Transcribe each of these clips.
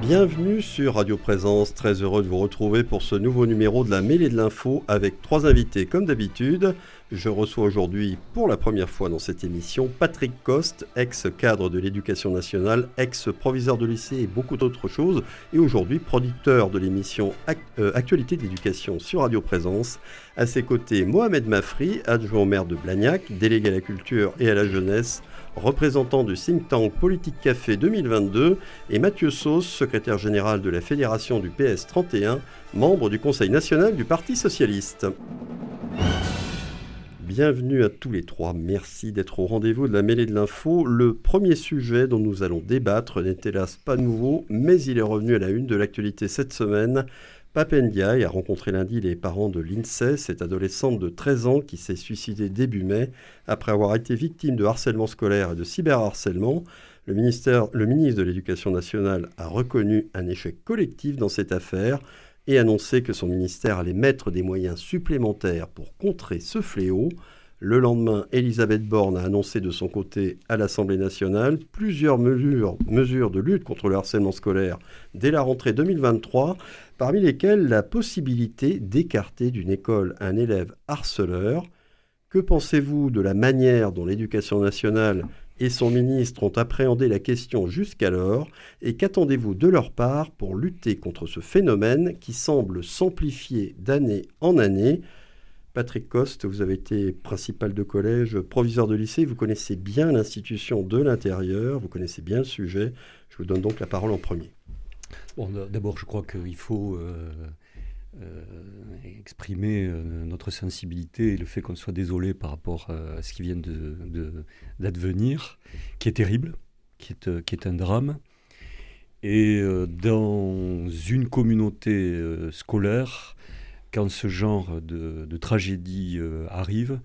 Bienvenue sur Radio Présence, très heureux de vous retrouver pour ce nouveau numéro de la mêlée de l'info avec trois invités comme d'habitude. Je reçois aujourd'hui pour la première fois dans cette émission Patrick Coste, ex-cadre de l'éducation nationale, ex-proviseur de lycée et beaucoup d'autres choses, et aujourd'hui producteur de l'émission euh, Actualité d'éducation sur Radio Présence. À ses côtés, Mohamed Mafri, adjoint au maire de Blagnac, délégué à la culture et à la jeunesse, représentant du think tank Politique Café 2022, et Mathieu Sauce, secrétaire général de la fédération du PS 31, membre du Conseil national du Parti socialiste. Bienvenue à tous les trois. Merci d'être au rendez-vous de la mêlée de l'info. Le premier sujet dont nous allons débattre n'est hélas pas nouveau, mais il est revenu à la une de l'actualité cette semaine. Papendiaï a rencontré lundi les parents de l'INSEE, cette adolescente de 13 ans qui s'est suicidée début mai après avoir été victime de harcèlement scolaire et de cyberharcèlement. Le, ministère, le ministre de l'Éducation nationale a reconnu un échec collectif dans cette affaire et annoncé que son ministère allait mettre des moyens supplémentaires pour contrer ce fléau. Le lendemain, Elisabeth Borne a annoncé de son côté à l'Assemblée nationale plusieurs mesures, mesures de lutte contre le harcèlement scolaire dès la rentrée 2023, parmi lesquelles la possibilité d'écarter d'une école un élève harceleur. Que pensez-vous de la manière dont l'éducation nationale et son ministre ont appréhendé la question jusqu'alors et qu'attendez-vous de leur part pour lutter contre ce phénomène qui semble s'amplifier d'année en année? Patrick Coste, vous avez été principal de collège, proviseur de lycée, vous connaissez bien l'institution de l'intérieur, vous connaissez bien le sujet. Je vous donne donc la parole en premier. Bon, D'abord, je crois qu'il faut euh, euh, exprimer euh, notre sensibilité et le fait qu'on soit désolé par rapport à ce qui vient d'advenir, qui est terrible, qui est un drame. Et dans une communauté scolaire, quand ce genre de, tragédie arrive,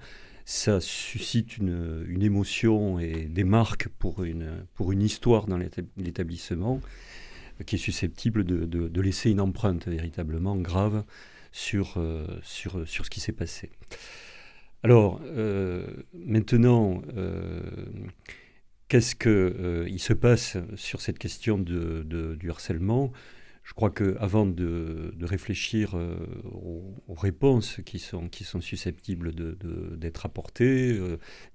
ça suscite une, émotion et des marques pour une, histoire dans l'établissement qui est susceptible de, laisser une empreinte véritablement grave sur, euh, ce qui s'est passé. Alors, euh, maintenant, euh, qu'est-ce qu'il se passe sur cette question du harcèlement? Je crois qu'avant de, de réfléchir aux, aux, réponses qui sont, susceptibles d'être apportées,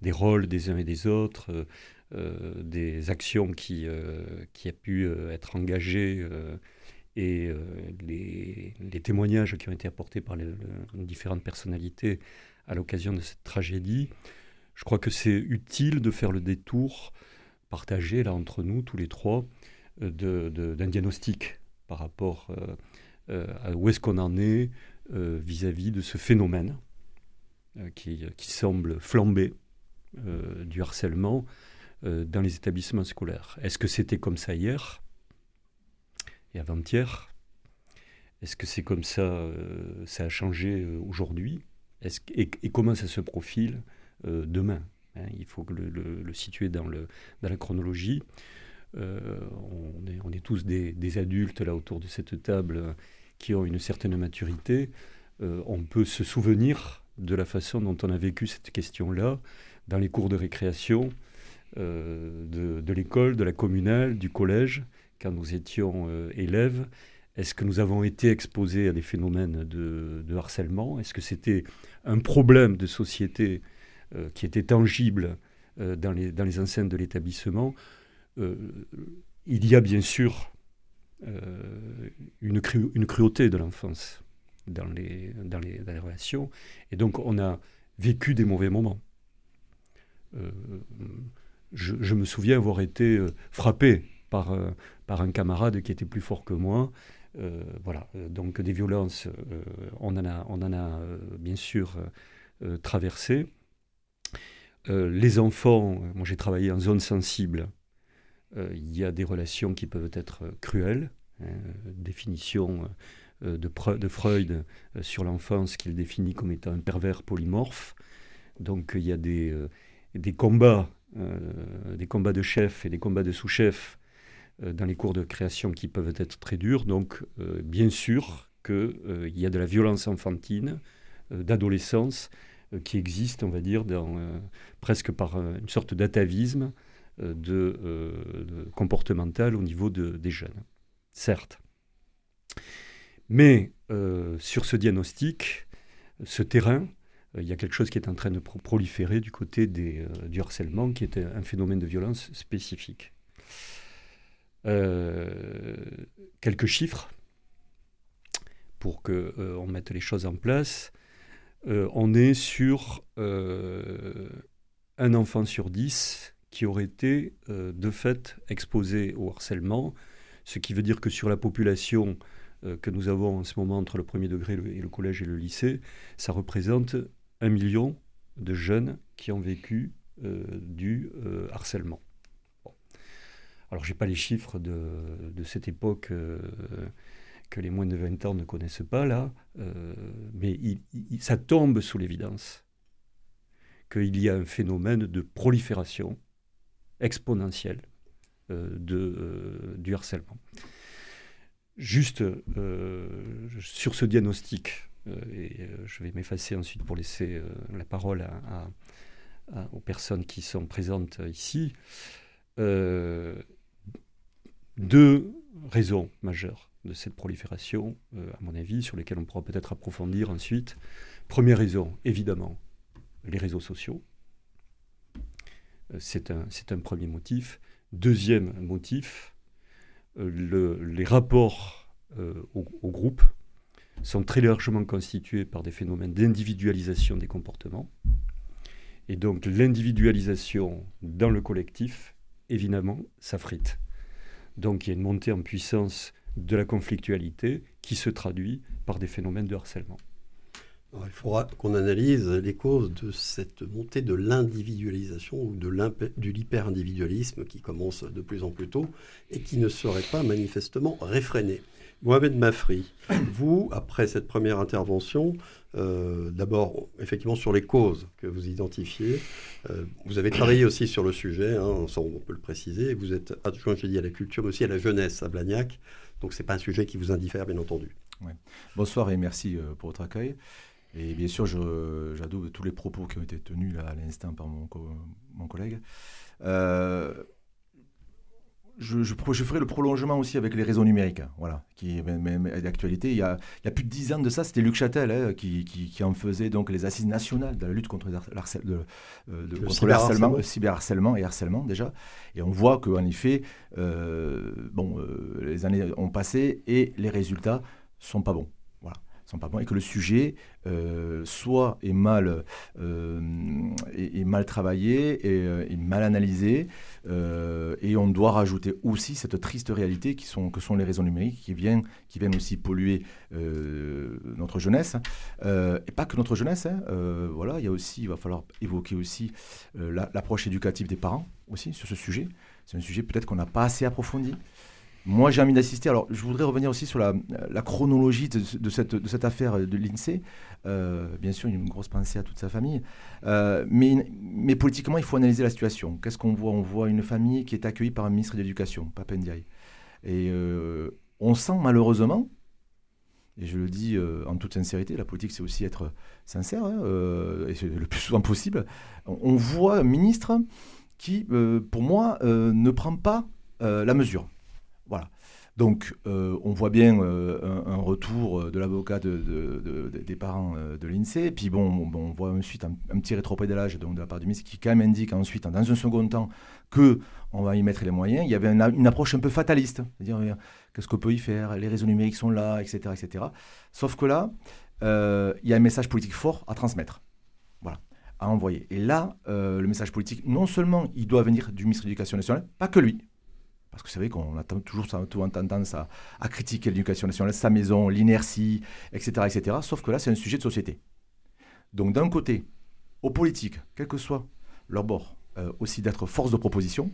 des rôles des uns et des autres, euh, des actions qui, euh, qui a pu euh, être engagées et les, les, témoignages qui ont été apportés par les, différentes personnalités à l'occasion de cette tragédie, je crois que c'est utile de faire le détour partagé là entre nous tous les trois d'un diagnostic par rapport à où est-ce qu'on en est vis-à-vis -vis de ce phénomène qui, semble flamber du harcèlement euh, dans les établissements scolaires. Est-ce que c'était comme ça hier et avant-hier? Est-ce que c'est comme ça, ça a changé aujourd'hui? Et, comment ça se profile demain? Hein Il faut le, situer dans la chronologie. On, est, on, est, tous des, adultes là autour de cette table qui ont une certaine maturité. on peut se souvenir de la façon dont on a vécu cette question-là dans les cours de récréation euh, de, l'école, de la communale, du collège, quand nous étions euh, élèves. Est-ce que nous avons été exposés à des phénomènes de, harcèlement? Est-ce que c'était un problème de société euh, qui était tangible dans, les, dans les enceintes de l'établissement? Il y a bien sûr une, une cruauté de l'enfance dans les, relations. Et donc, on a vécu des mauvais moments. Euh, je, me souviens avoir été euh, frappé par, euh, par un camarade qui était plus fort que moi. voilà, donc des violences, on en a, on en a bien sûr traversé. les enfants, moi j'ai travaillé en zone sensible, il y a des relations qui peuvent être cruelles, hein, définition de, Freud sur l'enfance qu'il définit comme étant un pervers polymorphe. Donc il y a des, combats, euh, des combats de chefs et des combats de sous-chefs euh, dans les cours de création qui peuvent être très durs. Donc, euh, bien sûr qu'il y a de la violence enfantine, d'adolescence, qui existe, on va dire, presque par une sorte d'atavisme de, comportemental au niveau de, des jeunes. Certes. Mais sur ce diagnostic, ce terrain, euh, il y a quelque chose qui est en train de proliférer du côté euh, du harcèlement, qui est un phénomène de violence spécifique. Euh, quelques chiffres pour qu'on on mette les choses en place. on est sur un enfant sur dix qui aurait été de fait exposé au harcèlement, ce qui veut dire que sur la population que nous avons en ce moment entre le premier degré et le collège et le lycée, ça représente un million de jeunes qui ont vécu euh, du euh, harcèlement. Alors, je n'ai pas les chiffres de, cette époque euh, que les moins de 20 ans ne connaissent pas, là, mais ça tombe sous l'évidence qu'il y a un phénomène de prolifération exponentielle de, du harcèlement. Juste sur ce diagnostic, euh, et euh, je vais m'effacer ensuite pour laisser euh, la parole aux personnes qui sont présentes ici. deux raisons majeures de cette prolifération, à mon avis, sur lesquelles on pourra peut-être approfondir ensuite. Première raison, évidemment, les réseaux sociaux. C'est un, premier motif. Deuxième motif, les rapports au, au, groupe, sont très largement constitués par des phénomènes d'individualisation des comportements. Et donc l'individualisation dans le collectif, évidemment, s'affrite. Donc il y a une montée en puissance de la conflictualité qui se traduit par des phénomènes de harcèlement. Il faudra qu'on analyse les causes de cette montée de l'individualisation ou de l'hyper-individualisme qui commence de plus en plus tôt et qui ne serait pas manifestement réfréné. Mohamed Mafri, vous, après cette première intervention, euh, d'abord, effectivement, sur les causes que vous identifiez. Euh, vous avez travaillé aussi sur le sujet, hein, on peut le préciser. Vous êtes adjoint, j'ai dit, à la culture, mais aussi à la jeunesse à Blagnac. Donc, ce n'est pas un sujet qui vous indiffère, bien entendu. Bonsoir et merci euh, pour votre accueil. Et bien sûr, j'adoube tous les propos qui ont été tenus là, à l'instant par mon, mon collègue je, je, ferai le prolongement aussi avec les réseaux numériques, hein, voilà, qui est d'actualité. Il, y a, il y a plus de dix ans de ça, c'était Luc Châtel hein, qui, qui, en faisait donc les assises nationales de la lutte contre, euh, le, contre le cyberharcèlement et harcèlement déjà. Et on voit qu'en effet, euh, bon, euh, les années ont passé et les résultats sont pas bons et que le sujet euh, soit est mal, euh, est, mal travaillé et, euh, mal analysé et on doit rajouter aussi cette triste réalité qui sont, que sont les réseaux numériques qui viennent, qui viennent aussi polluer notre jeunesse. Et pas que notre jeunesse hein, voilà il y a aussi il va falloir évoquer aussi l'approche éducative des parents aussi sur ce sujet. C'est un sujet peut-être qu'on n'a pas assez approfondi Moi, j'ai envie d'assister. Alors, je voudrais revenir aussi sur la, chronologie de, cette, de affaire de l'INSEE. Euh, bien sûr, une grosse pensée à toute sa famille. Euh, mais, mais politiquement, il faut analyser la situation. Qu'est-ce qu'on voit? On voit une famille qui est accueillie par un ministre de l'Éducation, Papendiaï. Et euh, on sent malheureusement, et je le dis en toute sincérité, la politique c'est aussi être sincère, hein, et c'est le plus souvent possible, on voit un ministre qui, pour moi, ne prend pas la mesure. Donc, euh, on voit bien euh, un, retour euh, de l'avocat des parents de l'INSEE. Et puis, bon, on voit ensuite un, petit rétropédalage de la part du ministre qui, quand même, indique ensuite, dans un second temps, que on va y mettre les moyens. Il y avait une, approche un peu fataliste. C'est-à-dire, qu'est-ce qu'on peut y faire Les réseaux numériques sont là, etc. etc. Sauf que là, il y a un message politique fort à transmettre. Voilà, à envoyer. Et là, le message politique, non seulement il doit venir du ministre de l'Éducation nationale, pas que lui, parce que vous savez qu'on a toujours tendance à, à critiquer l'éducation nationale, sa maison, l'inertie, etc., etc. Sauf que là, c'est un sujet de société. Donc d'un côté, aux politiques, quel que soit leur bord, euh, aussi d'être force de proposition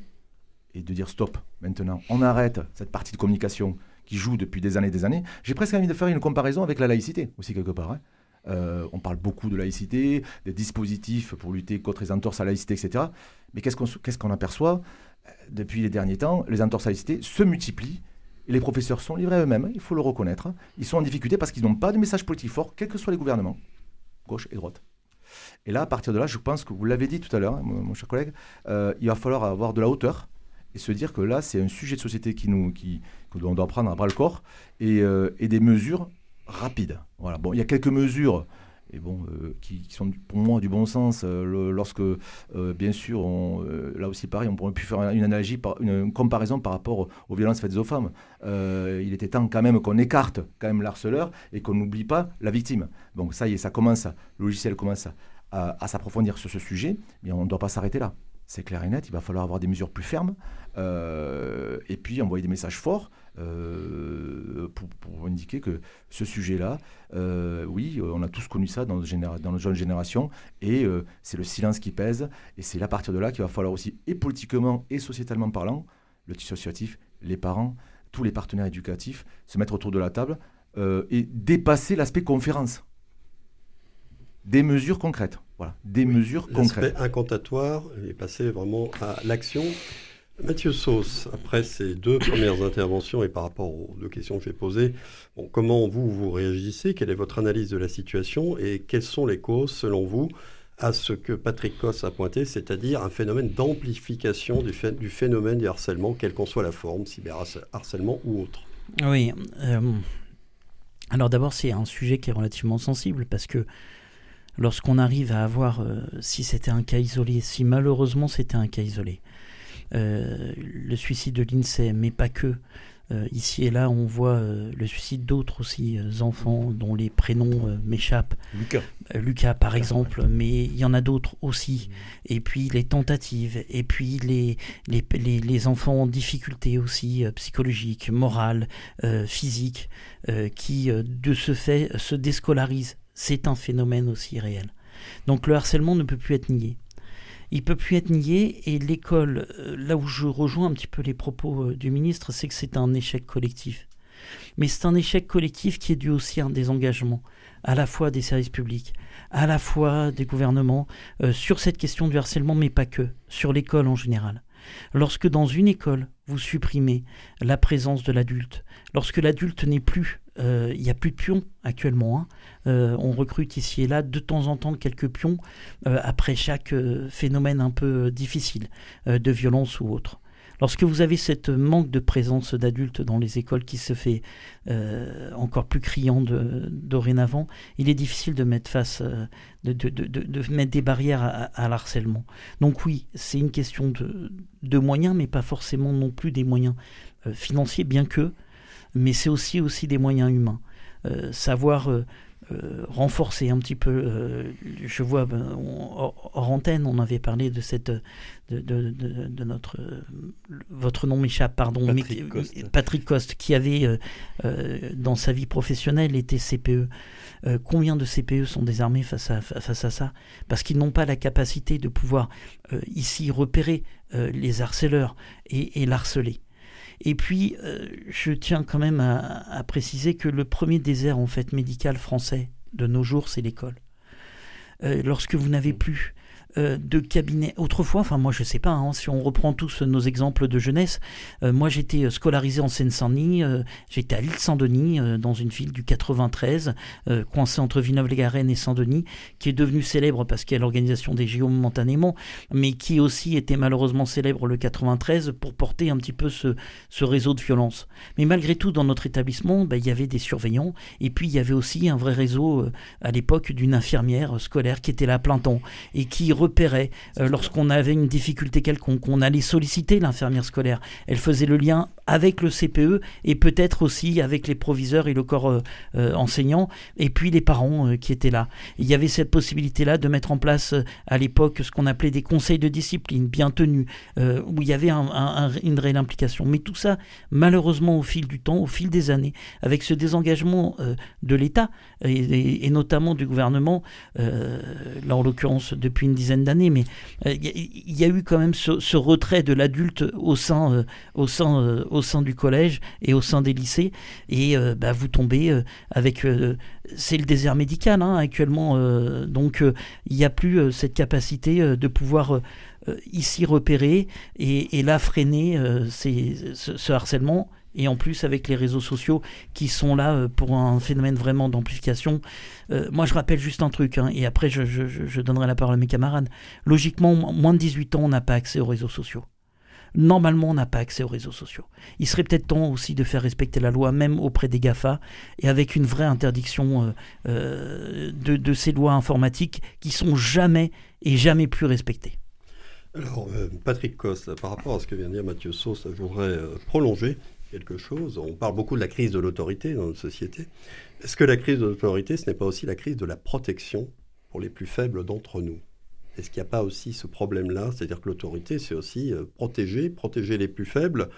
et de dire stop, maintenant, on arrête cette partie de communication qui joue depuis des années et des années. J'ai presque envie de faire une comparaison avec la laïcité aussi quelque part. Hein. Euh, on parle beaucoup de laïcité, des dispositifs pour lutter contre les entorses à la laïcité, etc. Mais qu'est-ce qu'on aperçoit? Depuis les derniers temps, les laïcité se multiplient. Et les professeurs sont livrés eux-mêmes, il faut le reconnaître. Ils sont en difficulté parce qu'ils n'ont pas de message politique fort, quels que soient les gouvernements, gauche et droite. Et là, à partir de là, je pense que vous l'avez dit tout à l'heure, hein, mon, cher collègue, euh, il va falloir avoir de la hauteur et se dire que là, c'est un sujet de société qui nous, qui, que doit prendre à bras le corps et, euh, et des mesures rapides. Voilà. Bon, il y a quelques mesures et bon, euh, qui, sont pour moi du bon sens. Euh, lorsque, euh, bien sûr, là aussi pareil, on pourrait plus faire une analogie, une, comparaison par rapport aux violences faites aux femmes. il était temps quand même qu'on écarte quand même l'harceleur et qu'on n'oublie pas la victime. Donc ça y est, ça commence, le logiciel commence à, à s'approfondir sur ce sujet, mais on ne doit pas s'arrêter là. C'est clair et net, il va falloir avoir des mesures plus fermes et puis envoyer des messages forts. Euh, pour, indiquer que ce sujet-là, euh, oui, on a tous connu ça dans, dans nos jeunes générations, et euh, c'est le silence qui pèse, et c'est à partir de là qu'il va falloir aussi, et politiquement et sociétalement parlant, le tissu associatif, les parents, tous les partenaires éducatifs, se mettre autour de la table et dépasser l'aspect conférence. Des mesures concrètes. Voilà, des mesures concrètes. L'aspect incantatoire et passer vraiment à l'action. Mathieu Sauce, après ces deux premières interventions et par rapport aux deux questions que j'ai posées, comment vous, vous réagissez? Quelle est votre analyse de la situation? Et quelles sont les causes, selon vous, à ce que Patrick Coss a pointé, c'est-à-dire un phénomène d'amplification du, du, phénomène du harcèlement, quelle qu'en soit la forme, cyberharcèlement ou autre? Oui. Euh, alors d'abord, c'est un sujet qui est relativement sensible parce que lorsqu'on arrive à avoir, euh, si c'était un cas isolé, si malheureusement c'était un cas isolé, le suicide de l'INSEE, mais pas que. Euh, ici et là, on voit euh, le suicide d'autres aussi enfants dont les prénoms m'échappent. Lucas. Lucas, par exemple, mais il y en a d'autres aussi. Et puis les tentatives, et puis les, les, les, enfants en difficulté aussi psychologiques, morales, physiques, qui de ce fait se déscolarisent. C'est un phénomène aussi réel. Donc le harcèlement ne peut plus être nié il peut plus être nié. Et l'école, euh, là où je rejoins un petit peu les propos euh, du ministre, c'est que c'est un échec collectif. Mais c'est un échec collectif qui est dû aussi à un désengagement, à la fois des services publics, à la fois des gouvernements, euh, sur cette question du harcèlement, mais pas que, sur l'école en général. Lorsque dans une école, vous supprimez la présence de l'adulte, lorsque l'adulte n'est plus euh, il n'y a plus de pions actuellement. Hein. Euh, on recrute ici et là de temps en temps quelques pions euh, après chaque phénomène un peu difficile de violence ou autre. Lorsque vous avez cette manque de présence d'adultes dans les écoles qui se fait encore plus criant dorénavant, il est difficile de mettre face, de, mettre des barrières à, l'harcèlement. Donc oui, c'est une question de, moyens, mais pas forcément non plus des moyens financiers, bien que mais c'est aussi, aussi des moyens humains. Euh, savoir euh, euh, renforcer un petit peu. je vois ben, hors antenne, on avait parlé de cette de, de, de, notre votre nom m'échappe, pardon, Patrick, Coste. Patrick Coste, qui avait dans sa vie professionnelle été CPE. combien de CPE sont désarmés face à face à ça? Parce qu'ils n'ont pas la capacité de pouvoir ici repérer les harceleurs et, et l'harceler. Et puis, je tiens quand même à, préciser que le premier désert en fait médical français de nos jours, c'est l'école. lorsque vous n'avez plus euh, de cabinets. Autrefois, enfin moi je sais pas, hein, si on reprend tous nos exemples de jeunesse, euh, moi j'étais euh, scolarisé en Seine-Saint-Denis, j'étais à l'île Saint-Denis, dans une ville du 93, coincée entre Villeneuve-les-Garennes et Saint-Denis, qui est devenue célèbre parce qu'il y a l'organisation des JO momentanément, mais qui aussi était malheureusement célèbre le 93 pour porter un petit peu ce, réseau de violence. Mais malgré tout, dans notre établissement, ben, il y avait des surveillants, et puis il y avait aussi un vrai réseau à l'époque d'une infirmière scolaire qui était là à plein temps, et qui euh, lorsqu'on avait une difficulté quelconque. On allait solliciter l'infirmière scolaire. Elle faisait le lien avec le CPE et peut-être aussi avec les proviseurs et le corps euh, euh, enseignant et puis les parents qui étaient là. Il y avait cette possibilité-là de mettre en place à l'époque ce qu'on appelait des conseils de discipline bien tenus où il y avait une réelle implication. Mais tout ça, malheureusement, au fil du temps, au fil des années, avec ce désengagement de l'État et, et, notamment du gouvernement, là en l'occurrence depuis une dizaine d'années, mais il euh, y, a eu quand même ce, retrait de l'adulte au sein, euh, au, sein, euh, au sein du collège et au sein des lycées, et bah, vous tombez avec... c'est le désert médical hein, actuellement, donc il n'y a plus cette capacité de pouvoir ici repérer et, et là freiner ce harcèlement et en plus avec les réseaux sociaux qui sont là euh, pour un phénomène vraiment d'amplification. Euh, moi, je rappelle juste un truc, hein, et après, je, donnerai la parole à mes camarades. Logiquement, moins de 18 ans, on n'a pas accès aux réseaux sociaux. Normalement, on n'a pas accès aux réseaux sociaux. Il serait peut-être temps aussi de faire respecter la loi, même auprès des GAFA, et avec une vraie interdiction euh, de, ces lois informatiques qui sont jamais et jamais plus respectées. Alors, Patrick Coste, par rapport à ce que vient de dire Mathieu Sauce, je voudrais prolonger On parle beaucoup de la crise de l'autorité dans notre société. Est-ce que la crise de l'autorité, ce n'est pas aussi la crise de la protection pour les plus faibles d'entre nous? Est-ce qu'il n'y a pas aussi ce problème-là? C'est-à-dire que l'autorité, c'est aussi euh, protéger, protéger les plus faibles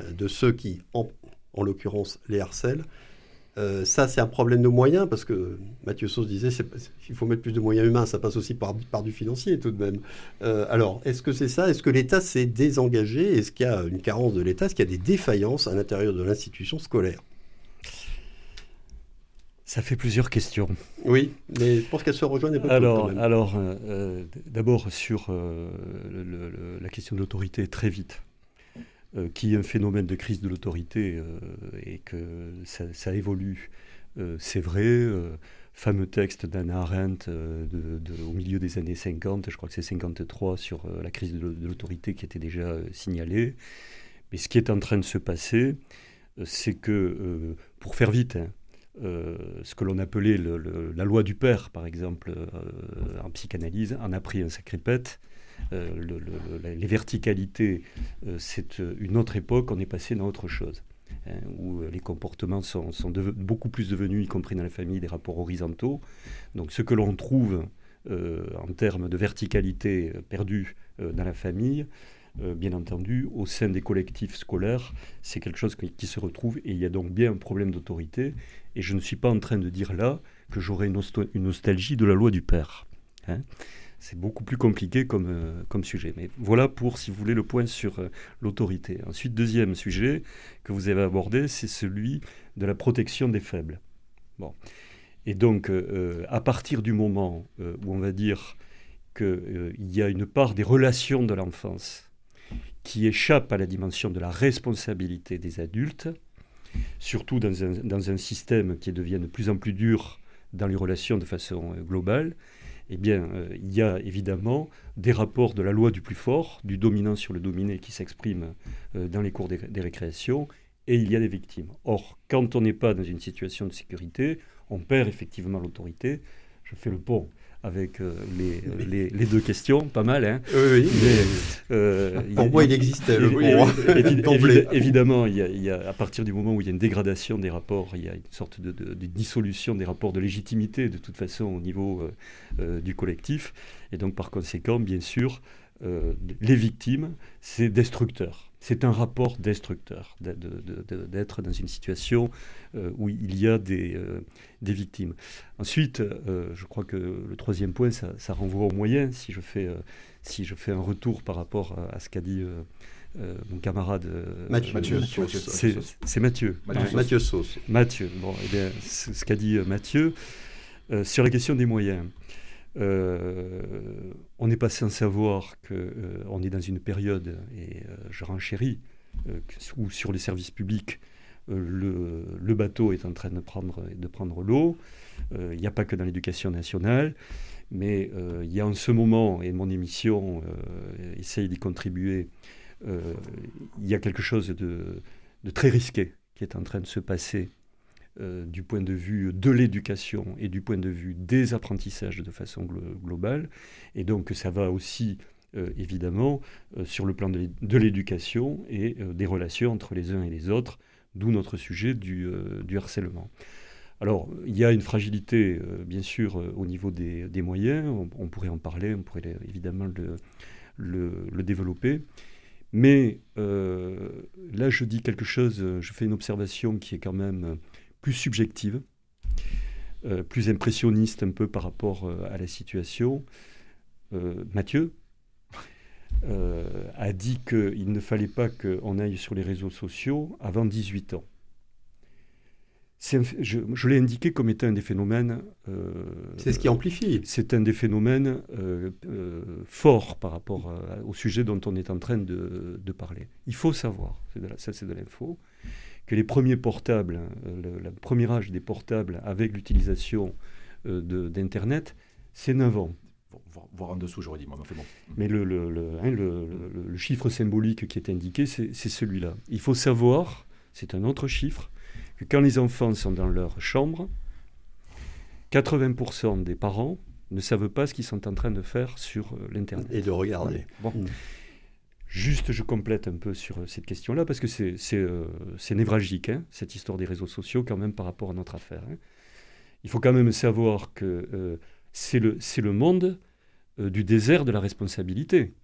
euh, de ceux qui, en l'occurrence, les harcèlent, euh, ça, c'est un problème de moyens, parce que Mathieu Sauce disait qu'il faut mettre plus de moyens humains, ça passe aussi par, par du financier tout de même. Euh, alors, est-ce que c'est ça? Est-ce que l'État s'est désengagé? Est-ce qu'il y a une carence de l'État? Est-ce qu'il y a des défaillances à l'intérieur de l'institution scolaire? Ça fait plusieurs questions. Oui, mais je pense qu'elles se rejoignent pas Alors, alors euh, d'abord sur la question de l'autorité, très vite. Euh, qui est un phénomène de crise de l'autorité euh, et que ça, évolue. Euh, c'est vrai, fameux texte d'Anna Arendt au milieu des années 50, je crois que c'est 53, sur la crise de l'autorité qui était déjà signalée. Mais ce qui est en train de se passer, c'est que, pour faire vite, hein, ce que l'on appelait la loi du père, par exemple, en psychanalyse, en a pris un sacré pète. Euh, les verticalités, euh, c'est euh, une autre époque, on est passé dans autre chose. Hein, où les comportements sont, beaucoup plus devenus, y compris dans la famille, des rapports horizontaux. Donc ce que l'on trouve en termes de verticalité perdue dans la famille, bien entendu, au sein des collectifs scolaires, c'est quelque chose qui, se retrouve et il y a donc bien un problème d'autorité. Et je ne suis pas en train de dire là que j'aurais une, nostalgie de la loi du père. Hein c'est beaucoup plus compliqué comme, euh, comme sujet. Mais voilà pour, si vous voulez, le point sur euh, l'autorité. Ensuite, deuxième sujet que vous avez abordé, c'est celui de la protection des faibles. Bon. Et donc, euh, à partir du moment où on va dire qu'il y a une part des relations de l'enfance qui échappe à la dimension de la responsabilité des adultes, surtout dans un, dans un système qui devient de plus en plus dur dans les relations de façon globale, eh bien, euh, il y a évidemment des rapports de la loi du plus fort, du dominant sur le dominé qui s'expriment euh, dans les cours des, des, récréations, et il y a des victimes. Or, quand on n'est pas dans une situation de sécurité, on perd effectivement l'autorité. Je fais le pont avec euh, les, les, deux questions, pas mal. Hein oui, euh, Pour moi, il existe évidemment, il y, a, à partir du moment où il y a une dégradation des rapports, il y a une sorte de, dissolution des rapports de légitimité, de toute façon, au niveau euh, du collectif. Et donc, par conséquent, bien sûr, les victimes, c'est destructeur c'est un rapport destructeur d'être dans une situation euh, où il y a des, euh, des victimes. Ensuite, euh, je crois que le troisième point, ça, renvoie aux moyens. Si je, fais, si je fais un retour par rapport à ce qu'a dit mon camarade Mathieu, Mathieu, c'est Mathieu. Mathieu Sauce. Mathieu. Bon, eh bien, ce qu'a dit Mathieu sur la question des moyens. On n'est pas sans savoir qu'on est dans une période, et je renchéris, où sur les services publics, le, bateau est en train de prendre, l'eau. Il n'y a pas que dans l'éducation nationale. Mais euh, il y a en ce moment, et mon émission euh, essaye d'y contribuer, euh, il y a quelque chose de, très risqué qui est en train de se passer du point de vue de l'éducation et du point de vue des apprentissages de façon globale. Et donc ça va aussi, évidemment, sur le plan de l'éducation et des relations entre les uns et les autres, d'où notre sujet du harcèlement. Alors, il y a une fragilité, euh, bien sûr, euh, au niveau des, moyens. On, pourrait en parler, on pourrait évidemment le, développer. Mais euh, là, je dis quelque chose, je fais une observation qui est quand même plus subjective, plus impressionniste un peu par rapport à la situation. Mathieu a dit qu'il ne fallait pas qu'on aille sur les réseaux sociaux avant 18 ans je, l'ai indiqué comme étant un des phénomènes. Euh, c'est ce qui amplifie. C'est un des phénomènes euh, euh, forts par rapport au sujet dont on est en train de, parler. Il faut savoir, ça c'est de l'info, que les premiers portables, le, premier âge des portables avec l'utilisation d'Internet, c'est 9 ans. Voir en dessous, j'aurais dit, moi, bon. Mais le, hein, le, le chiffre symbolique qui est indiqué, c'est celui-là. Il faut savoir, c'est un autre chiffre, quand les enfants sont dans leur chambre, 80% des parents ne savent pas ce qu'ils sont en train de faire sur euh, l'Internet. Et de regarder. Bon. Mm. Juste, je complète un peu sur euh, cette question-là, parce que c'est euh, névralgique, hein, cette histoire des réseaux sociaux, quand même, par rapport à notre affaire. Hein. Il faut quand même savoir que c'est le, le monde du désert de la responsabilité.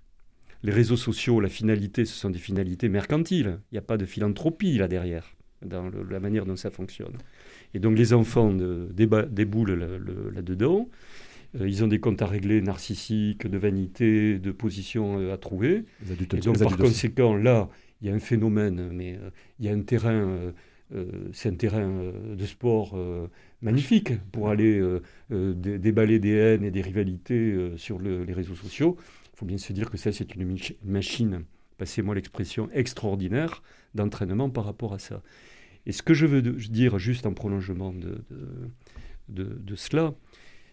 Les réseaux sociaux, la finalité, ce sont des finalités mercantiles. Il n'y a pas de philanthropie là derrière dans la manière dont ça fonctionne. Et donc les enfants déboulent là-dedans. Euh, ils ont des comptes à régler narcissiques, de vanité, de position euh, à trouver. et donc par conséquent, là, il y a un phénomène, mais euh, il y a un terrain, c'est un terrain de sport magnifique pour aller déballer des haines et des rivalités sur les réseaux sociaux. Il faut bien se dire que ça, c'est une machine, passez-moi l'expression, extraordinaire d'entraînement par rapport à ça. Et ce que je veux dire juste en prolongement de, de, cela,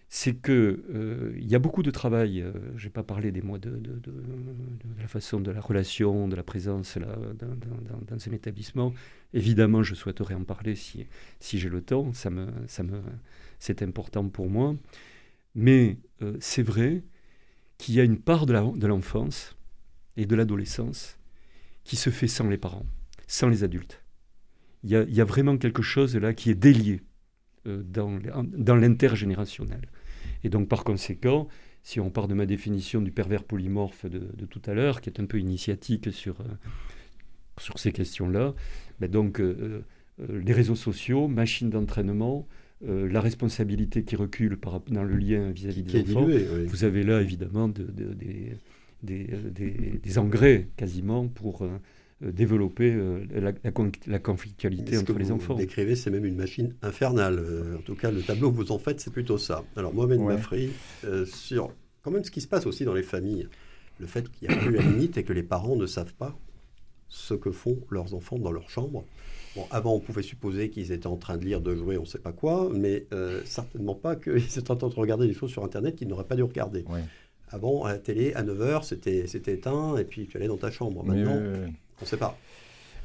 c'est qu'il euh, y a beaucoup de travail. Euh, je n'ai pas parlé des mois de, la façon de la relation, de la présence dans, dans, un établissement. Évidemment, je souhaiterais en parler si, j'ai le temps. Ça me, ça me, c'est important pour moi. Mais euh, c'est vrai qu'il y a une part de l'enfance et de l'adolescence qui se fait sans les parents, sans les adultes il y, a vraiment quelque chose là qui est délié dans, dans l'intergénérationnel. Et donc par conséquent, si on part de ma définition du pervers polymorphe de, tout à l'heure, qui est un peu initiatique sur, euh, sur ces questions-là, ben donc euh, les réseaux sociaux, machines d'entraînement, la responsabilité qui recule par, dans le lien vis-à-vis des enfants, vous avez là évidemment de, des, des, des, engrais quasiment pour euh, développer euh, la, la, conflictualité entre les enfants. Vous décrivez, c'est même une machine infernale. Euh, en tout cas, le tableau que vous en faites, c'est plutôt ça. Alors, Mohamed ouais. Mafri, sur quand même ce qui se passe aussi dans les familles, le fait qu'il n'y a plus la limite et que les parents ne savent pas ce que font leurs enfants dans leur chambre. Bon, avant, on pouvait supposer qu'ils étaient en train de lire, de jouer, on ne sait pas quoi, mais certainement pas qu'ils étaient en train de regarder des choses sur Internet qu'ils n'auraient pas dû regarder. Avant, à la télé, à 9h, c'était éteint, et puis tu allais dans ta chambre. Maintenant, on ne sait pas.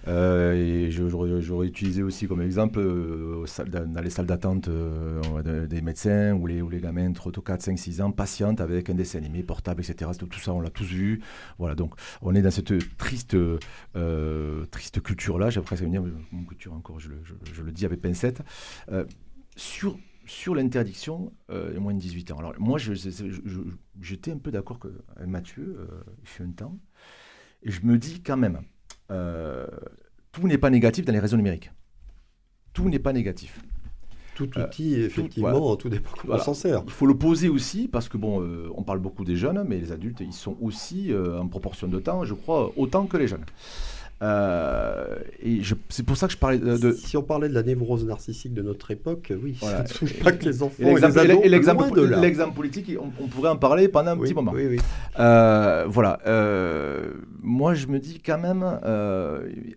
Euh, j'aurais utilisé aussi comme exemple euh, dans les salles d'attente euh, des médecins où les, où les gamins entre 4, 5, 6 ans patientent avec un dessin animé portable, etc. Tout ça, on l'a tous vu. Voilà, donc on est dans cette triste, triste culture-là. J'ai presque venir, mon culture encore, je le, dis avec pincette. sur l'interdiction euh, moins de 18 ans. Alors moi, j'étais un peu d'accord avec Mathieu, il fait un temps, et je me dis quand même, euh, tout n'est pas négatif dans les réseaux numériques. Tout n'est pas négatif. Tout outil, effectivement, tout, dépend comment on s'en sert. Il faut le poser aussi, parce que bon, on parle beaucoup des jeunes, mais les adultes, ils sont aussi en proportion de temps, je crois, autant que les jeunes. Euh, et c'est pour ça que je parlais de, Si on parlait de la névrose narcissique de notre époque, oui, voilà. ça ne touche pas que les enfants. Et l'exemple politique, on, pourrait en parler pendant un petit moment. Oui, oui. Euh, voilà. Euh, moi, je me dis quand même,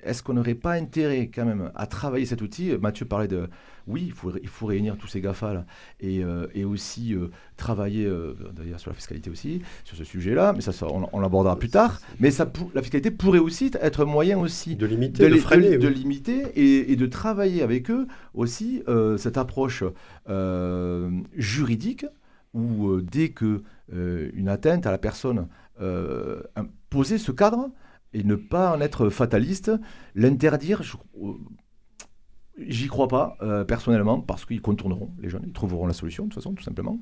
est-ce qu'on n'aurait pas intérêt quand même à travailler cet outil? Mathieu parlait de oui, il faut, il faut réunir tous ces GAFA et, euh, et, aussi euh, travailler euh, d'ailleurs sur la fiscalité aussi, sur ce sujet-là, mais ça, on, l'abordera plus tard. Mais ça, la fiscalité pourrait aussi être moyen aussi de limiter, de, de, limiter et, de travailler avec eux aussi cette approche juridique où dès que une atteinte à la personne poser ce cadre et ne pas en être fataliste, l'interdire, J'y crois pas, euh, personnellement, parce qu'ils contourneront, les jeunes, ils trouveront la solution, de toute façon, tout simplement.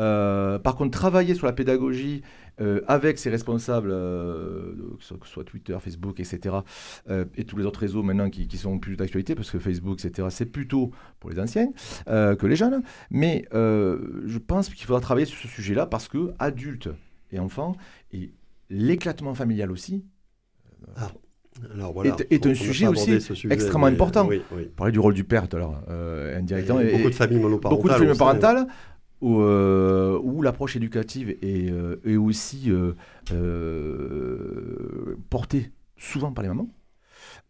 Euh, par contre, travailler sur la pédagogie euh, avec ses responsables, que ce soit Twitter, Facebook, etc., et tous les autres réseaux maintenant qui, sont plus d'actualité, parce que Facebook, etc., c'est plutôt pour les anciens que les jeunes. Mais je pense qu'il faudra travailler sur ce sujet-là, parce que adultes et enfants, et l'éclatement familial aussi, ah est, un sujet aussi extrêmement important. On parlait du rôle du père tout à l'heure, euh, indirectement. beaucoup de familles monoparentales. Beaucoup de familles monoparentales. Où, euh, où l'approche éducative est, euh, aussi portée souvent par les mamans.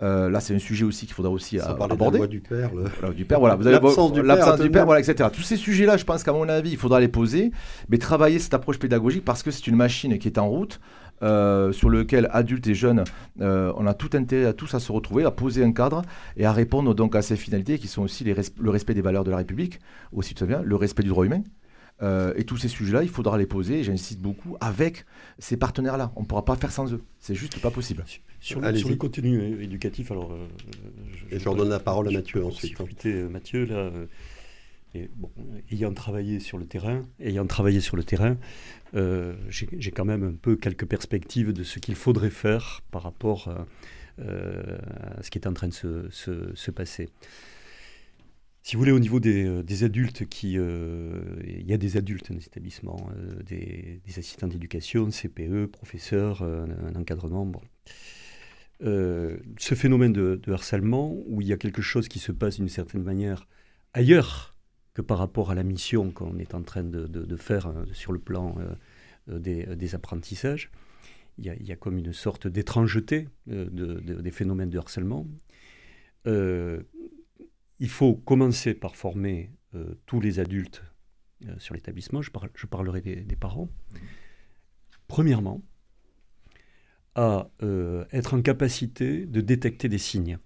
là, c'est un sujet aussi qu'il faudra aussi aborder. du père, le... du père, voilà. L'absence du, du, père, voilà, etc. Tous ces sujets-là, je pense qu'à mon avis, il faudra les poser, mais travailler cette approche pédagogique parce que c'est une machine qui est en route. Euh, sur lequel adultes et jeunes, euh, on a tout intérêt à tous à se retrouver, à poser un cadre et à répondre donc à ces finalités qui sont aussi le respect des valeurs de la République, aussi tout bien, le respect du droit humain. Euh, et tous ces sujets-là, il faudra les poser, j'insiste beaucoup, avec ces partenaires-là. On ne pourra pas faire sans eux. C'est juste pas possible. Sur, le, contenu éducatif, alors. je, et je redonne la parole à Mathieu ensuite. Mathieu, là. Ayant travaillé sur le terrain, ayant travaillé sur le terrain, euh, j'ai quand même un peu quelques perspectives de ce qu'il faudrait faire par rapport euh, à ce qui est en train de se, se, passer. Si vous voulez, au niveau des, euh, adultes, qui, il y a des adultes dans les établissements, des, assistants d'éducation, CPE, professeurs, un, encadrement. Ce phénomène de, harcèlement, où il y a quelque chose qui se passe d'une certaine manière ailleurs par rapport à la mission qu'on est en train de, faire hein, sur le plan euh, euh, des, apprentissages. Il y, a, comme une sorte d'étrangeté euh, des phénomènes de harcèlement. il faut commencer par former tous les adultes sur l'établissement. Je, parlerai des, parents. Premièrement, à être en capacité de détecter des signes.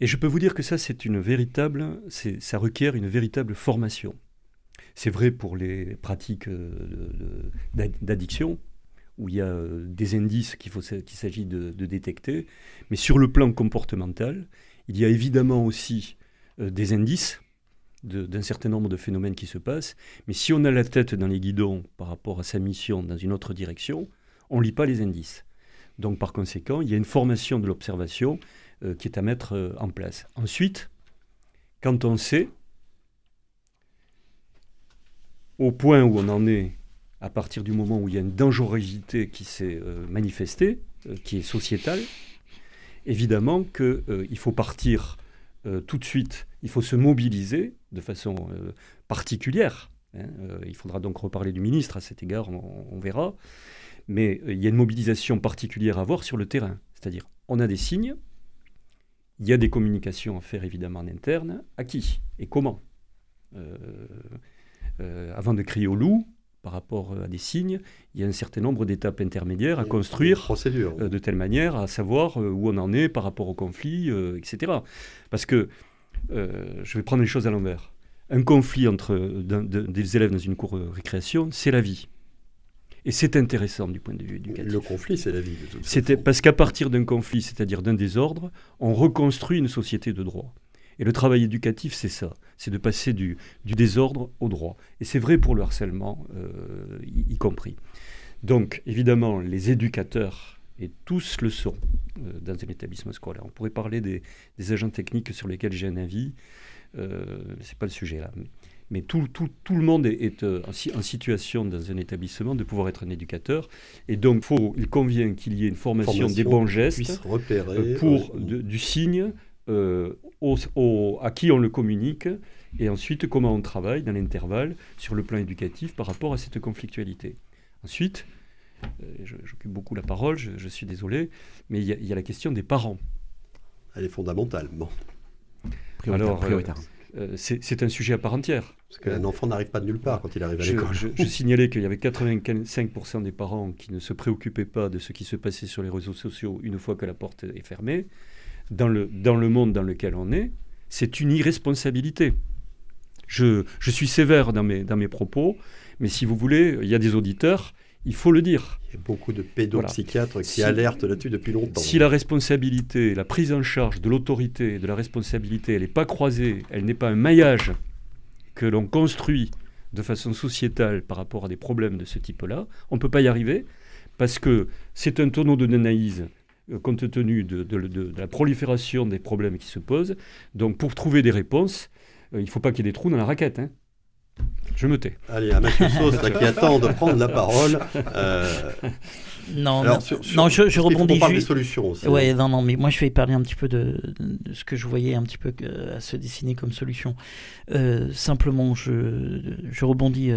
Et je peux vous dire que ça, c'est une véritable, ça requiert une véritable formation. C'est vrai pour les pratiques euh, d'addiction, où il y a euh, des indices qu'il s'agit de, détecter, mais sur le plan comportemental, il y a évidemment aussi euh, des indices d'un certain nombre de phénomènes qui se passent, mais si on a la tête dans les guidons par rapport à sa mission dans une autre direction, on ne lit pas les indices. Donc par conséquent, il y a une formation de l'observation euh, qui est à mettre euh, en place. Ensuite, quand on sait, au point où on en est, à partir du moment où il y a une dangerosité qui s'est euh, manifestée, qui est sociétale, évidemment qu'il faut partir tout de suite, il faut se mobiliser de façon particulière. Hein, il faudra donc reparler du ministre à cet égard, on verra. Mais il y a une mobilisation particulière à avoir sur le terrain. C'est-à-dire, on a des signes, il y a des communications à faire évidemment en interne. À qui et comment euh, euh, Avant de crier au loup, par rapport à des signes, il y a un certain nombre d'étapes intermédiaires à construire euh, de telle manière à savoir où on en est par rapport au conflit, etc. Parce que, je vais prendre les choses à l'envers. Un conflit entre des élèves dans une cour de récréation, c'est la vie. Et c'est intéressant du point de vue éducatif. Le conflit, c'est la vie. C'était parce qu'à partir d'un conflit, c'est-à-dire d'un désordre, on reconstruit une société de droit. Et le travail éducatif, c'est ça, c'est de passer du, désordre au droit. Et c'est vrai pour le harcèlement, euh, y, compris. Donc, évidemment, les éducateurs, et tous le sont euh, dans un établissement scolaire. On pourrait parler des, agents techniques sur lesquels j'ai un avis. c'est pas le sujet là. Mais tout, tout, tout le monde est, en, situation dans un établissement de pouvoir être un éducateur. Et donc, faut, il convient qu'il y ait une formation, des bons gestes pour du signe à qui on le communique et ensuite comment on travaille dans l'intervalle sur le plan éducatif par rapport à cette conflictualité. Ensuite, euh, j'occupe beaucoup la parole, je, suis désolé, mais il y, a la question des parents. Elle est fondamentale. Bon. Alors, euh, euh, c'est un sujet à part entière. Parce qu'un enfant n'arrive pas de nulle part quand il arrive à l'école. Je, je, signalais qu'il y avait 85% des parents qui ne se préoccupaient pas de ce qui se passait sur les réseaux sociaux une fois que la porte est fermée. Dans le, dans le monde dans lequel on est, c'est une irresponsabilité. Je, suis sévère dans mes, dans mes propos, mais si vous voulez, il y a des auditeurs, il faut le dire. Il y a beaucoup de pédopsychiatres qui alertent là-dessus depuis longtemps. Si la responsabilité, la prise en charge de l'autorité, de la responsabilité, elle n'est pas croisée, elle n'est pas un maillage que l'on construit de façon sociétale par rapport à des problèmes de ce type-là, on ne peut pas y arriver parce que c'est un tonneau de nanaïse euh, compte tenu de, de, la prolifération des problèmes qui se posent. Donc pour trouver des réponses, euh, il ne faut pas qu'il y ait des trous dans la raquette. Hein. Je me tais. Allez, un Mathieu Sauce qui attend de prendre la parole. Euh, non, non, je, je rebondis. On parle des solutions aussi. Ouais, non, non, mais moi je vais parler un petit peu de, ce que je voyais un petit peu à se dessiner comme solution. Euh, simplement, je, je rebondis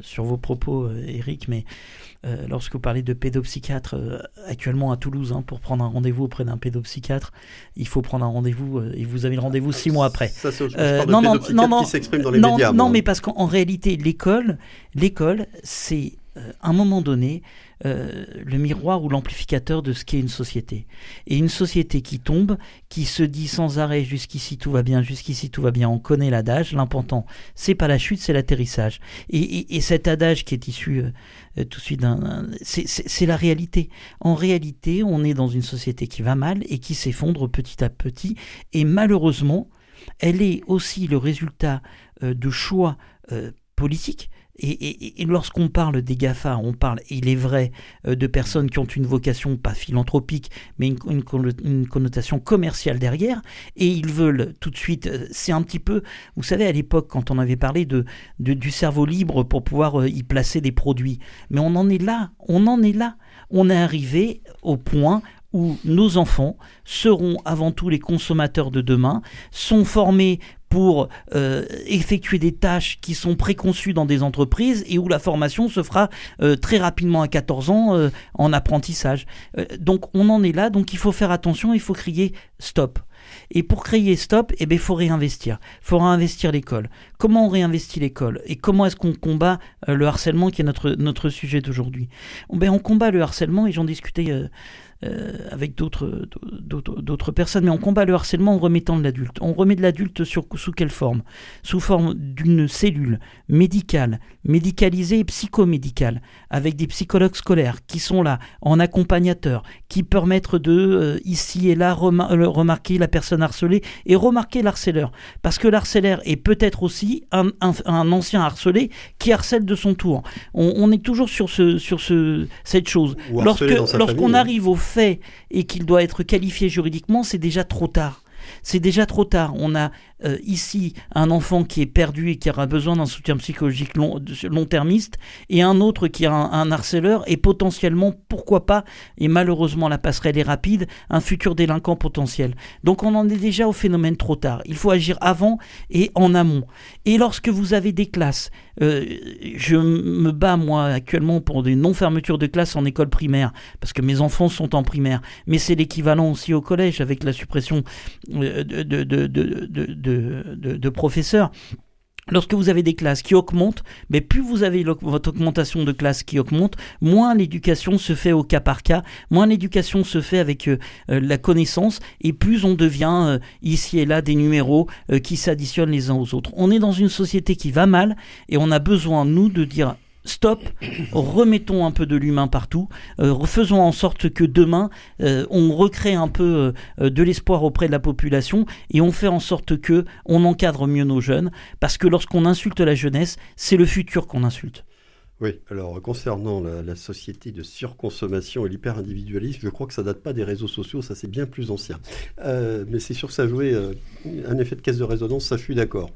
sur vos propos, Eric, mais euh, lorsque vous parlez de pédopsychiatre, euh, actuellement à Toulouse, hein, pour prendre un rendez-vous auprès d'un pédopsychiatre, il faut prendre un rendez-vous euh, et vous avez le rendez-vous six mois après. Ça, c'est non, non, non, non, qui s'exprime dans les médias. Non, mais parce qu'en réalité, l'école, l'école, c'est à un moment donné euh, le miroir ou l'amplificateur de ce qu'est une société. Et une société qui tombe, qui se dit sans arrêt jusqu'ici tout va bien, jusqu'ici tout va bien, on connaît l'adage, l'important c'est pas la chute, c'est l'atterrissage. Et, cet adage qui est issu euh, euh, tout de suite d'un... C'est la réalité. En réalité, on est dans une société qui va mal et qui s'effondre petit à petit. Et malheureusement, elle est aussi le résultat de choix politiques. Et, lorsqu'on parle des GAFA, on parle, il est vrai, euh, de personnes qui ont une vocation pas philanthropique, mais une, connotation commerciale derrière, et ils veulent tout de suite, euh, c'est un petit peu, vous savez, à l'époque, quand on avait parlé de, du cerveau libre pour pouvoir euh, y placer des produits, mais on en est là, on en est là. On est arrivé au point où nos enfants seront avant tout les consommateurs de demain, sont formés pour euh, effectuer des tâches qui sont préconçues dans des entreprises et où la formation se fera euh, très rapidement à 14 ans euh, en apprentissage. donc on en est là, donc il faut faire attention, il faut crier stop. Et pour crier stop, eh ben, il faut réinvestir. Il faut réinvestir l'école. Comment on réinvestit l'école Et comment est-ce qu'on combat le harcèlement qui est notre, notre sujet d'aujourd'hui? Ben, On combat le harcèlement, et j'en discutais euh, avec d'autres, d'autres personnes, mais on combat le harcèlement en remettant de l'adulte. On remet de l'adulte sous quelle forme? Sous forme d'une cellule médicale, médicalisée et psychomédicale, avec des psychologues scolaires qui sont là en accompagnateur, qui permettent de, euh, ici et là, euh, remarquer la personne harcelée et remarquer l'harceleur. Parce que l'harceleur est peut-être aussi un, ancien harcelé qui harcèle de son tour. On, est toujours sur, ce, sur ce, cette chose. Lorsque, lorsqu'on arrive au fait et qu'il doit être qualifié juridiquement, c'est déjà trop tard. C'est déjà trop tard. On a euh, ici un enfant qui est perdu et qui aura besoin d'un soutien psychologique long, long-termiste, et un autre qui a un, harceleur, et potentiellement, pourquoi pas, et malheureusement la passerelle est rapide, un futur délinquant potentiel. Donc on en est déjà au phénomène trop tard. Il faut agir avant et en amont. Et lorsque vous avez des classes, euh, je me bats moi actuellement pour des non-fermetures de classes en école primaire, parce que mes enfants sont en primaire, mais c'est l'équivalent aussi au collège avec la suppression euh, de, de de, professeurs. Lorsque vous avez des classes qui augmentent, mais plus vous avez votre augmentation de classe qui augmente, moins l'éducation se fait au cas par cas, moins l'éducation se fait avec euh, euh, la connaissance, et plus on devient euh, ici et là des numéros qui s'additionnent les uns aux autres. On est dans une société qui va mal, et on a besoin, nous, de dire stop, remettons un peu de l'humain partout, euh, faisons en sorte que demain, euh, on recrée un peu euh, de l'espoir auprès de la population et on fait en sorte que on encadre mieux nos jeunes, parce que lorsqu'on insulte la jeunesse, c'est le futur qu'on insulte. Oui, alors concernant la, société de surconsommation et l'hyper-individualisme, je crois que ça date pas des réseaux sociaux, ça c'est bien plus ancien. Mais c'est sûr que ça jouait un effet de caisse de résonance, ça je suis d'accord.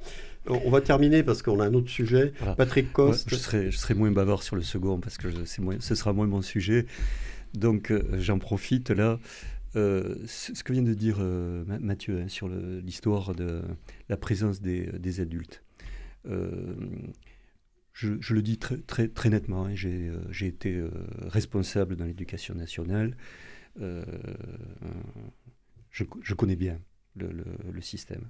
On va terminer parce qu'on a un autre sujet. Patrick Coste. je, serai, je serai moins bavard sur le second parce que moins, ce sera moins mon sujet. Donc euh, j'en profite là. ce que vient de dire Mathieu hein, sur l'histoire de la présence des, des adultes je, le dis très, très, très nettement, hein, euh, j'ai été euh, responsable dans l'éducation nationale. Euh, je, connais bien le, système.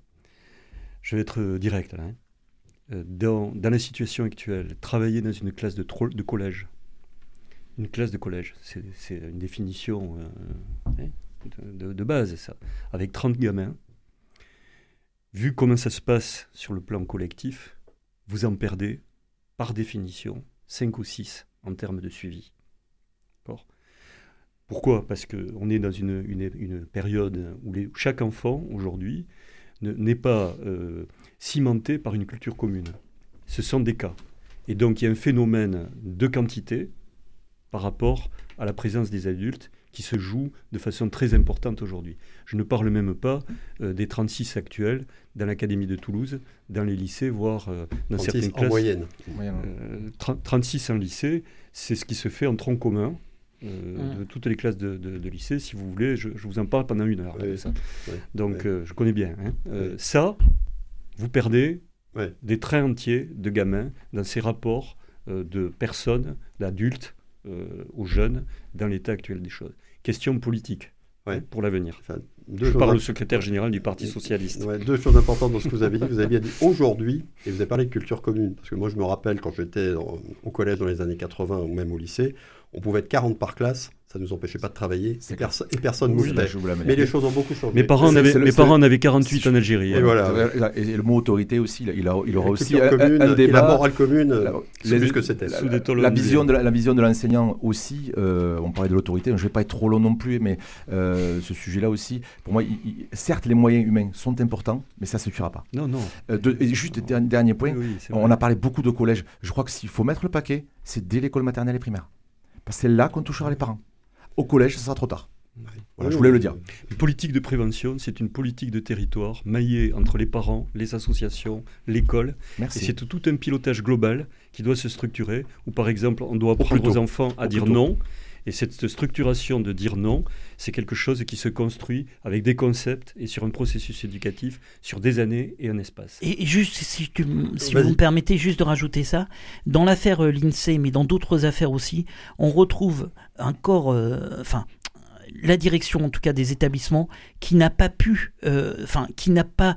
Je vais être direct là. Hein. Dans, la situation actuelle, travailler dans une classe de, collège, une classe de collège, c'est une définition hein, de, base, ça, avec 30 gamins, vu comment ça se passe sur le plan collectif, vous en perdez par définition, 5 ou 6 en termes de suivi. Pourquoi? Parce qu'on est dans une, période où chaque enfant, aujourd'hui, n'est pas euh, cimenté par une culture commune. Ce sont des cas. Et donc il y a un phénomène de quantité par rapport à la présence des adultes qui se joue de façon très importante aujourd'hui. Je ne parle même pas euh, des 36 actuels dans l'Académie de Toulouse, dans les lycées, voire euh, dans certaines classes. En moyenne. 36 euh, en lycée, c'est ce qui se fait en tronc commun. Mm. de toutes les classes de, lycée, si vous voulez, je, vous en parle pendant une heure. ça. Donc je connais bien. Hein. Ça, vous perdez des trains entiers de gamins dans ces rapports de personnes, d'adultes aux jeunes dans l'état actuel des choses question politique pour l'avenir. je parle au secrétaire général du Parti Socialiste. deux choses importantes dans ce que vous avez dit. Vous avez bien dit aujourd'hui, et vous avez parlé de culture commune. Parce que moi, je me rappelle quand j'étais au collège dans les années 80 ou même au lycée, on pouvait être 40 par classe ça ne nous empêchait pas de travailler et, et personne ne oui, Mais les choses ont beaucoup changé. Mes parents, en avaient, mes parents en avaient 48 en Algérie. Et, voilà. et le mot autorité aussi, il, a, il aura aussi un, commune, un débat. la morale commune, c'est ce que c'était. La, la, vision de la, vision de l'enseignant aussi, euh, on parlait de l'autorité, je ne vais pas être trop long non plus, mais euh, ce sujet-là aussi, pour moi, certes, les moyens humains sont importants, mais ça ne suffira pas. Non, non. Euh, juste un dernier point, on a parlé beaucoup de collèges. Je crois que s'il faut mettre le paquet, c'est dès l'école maternelle et primaire. Parce que c'est là qu'on touchera les parents au collège, ça sera trop tard. Voilà, je voulais le dire. Une politique de prévention, c'est une politique de territoire maillée entre les parents, les associations, l'école. Et c'est tout un pilotage global qui doit se structurer, où par exemple, on doit apprendre aux enfants à dire non, et cette structuration de dire non, c'est quelque chose qui se construit avec des concepts et sur un processus éducatif sur des années et un espace. Et juste, si, si vous me permettez juste de rajouter ça, dans l'affaire euh, l'INSEE, mais dans d'autres affaires aussi, on retrouve un corps, euh, enfin, la direction en tout cas des établissements qui n'a pas pu, euh, enfin, qui n'a pas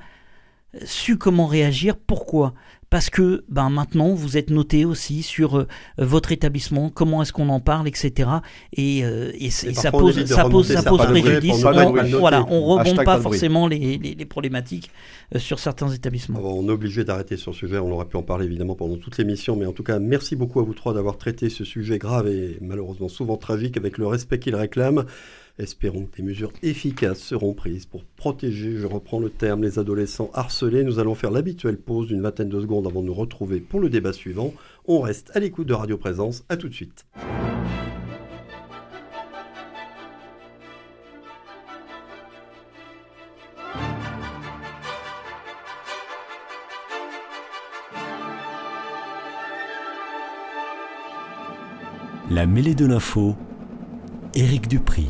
su comment réagir. Pourquoi? Parce que ben maintenant vous êtes noté aussi sur euh, votre établissement, comment est-ce qu'on en parle, etc. Et, euh, et, ça pose, ça pose, ça pose préjudice. On, voilà, on rebond pas, forcément les, les, problématiques euh, sur certains établissements. on est obligé d'arrêter sur ce sujet. On aurait pu en parler évidemment pendant toute l'émission, mais en tout cas, merci beaucoup à vous trois d'avoir traité ce sujet grave et malheureusement souvent tragique avec le respect qu'il réclame. Espérons que des mesures efficaces seront prises pour protéger, je reprends le terme, les adolescents harcelés. Nous allons faire l'habituelle pause d'une vingtaine de secondes avant de nous retrouver pour le débat suivant. On reste à l'écoute de Radio Présence. À tout de suite. La mêlée de l'info, Éric Dupri.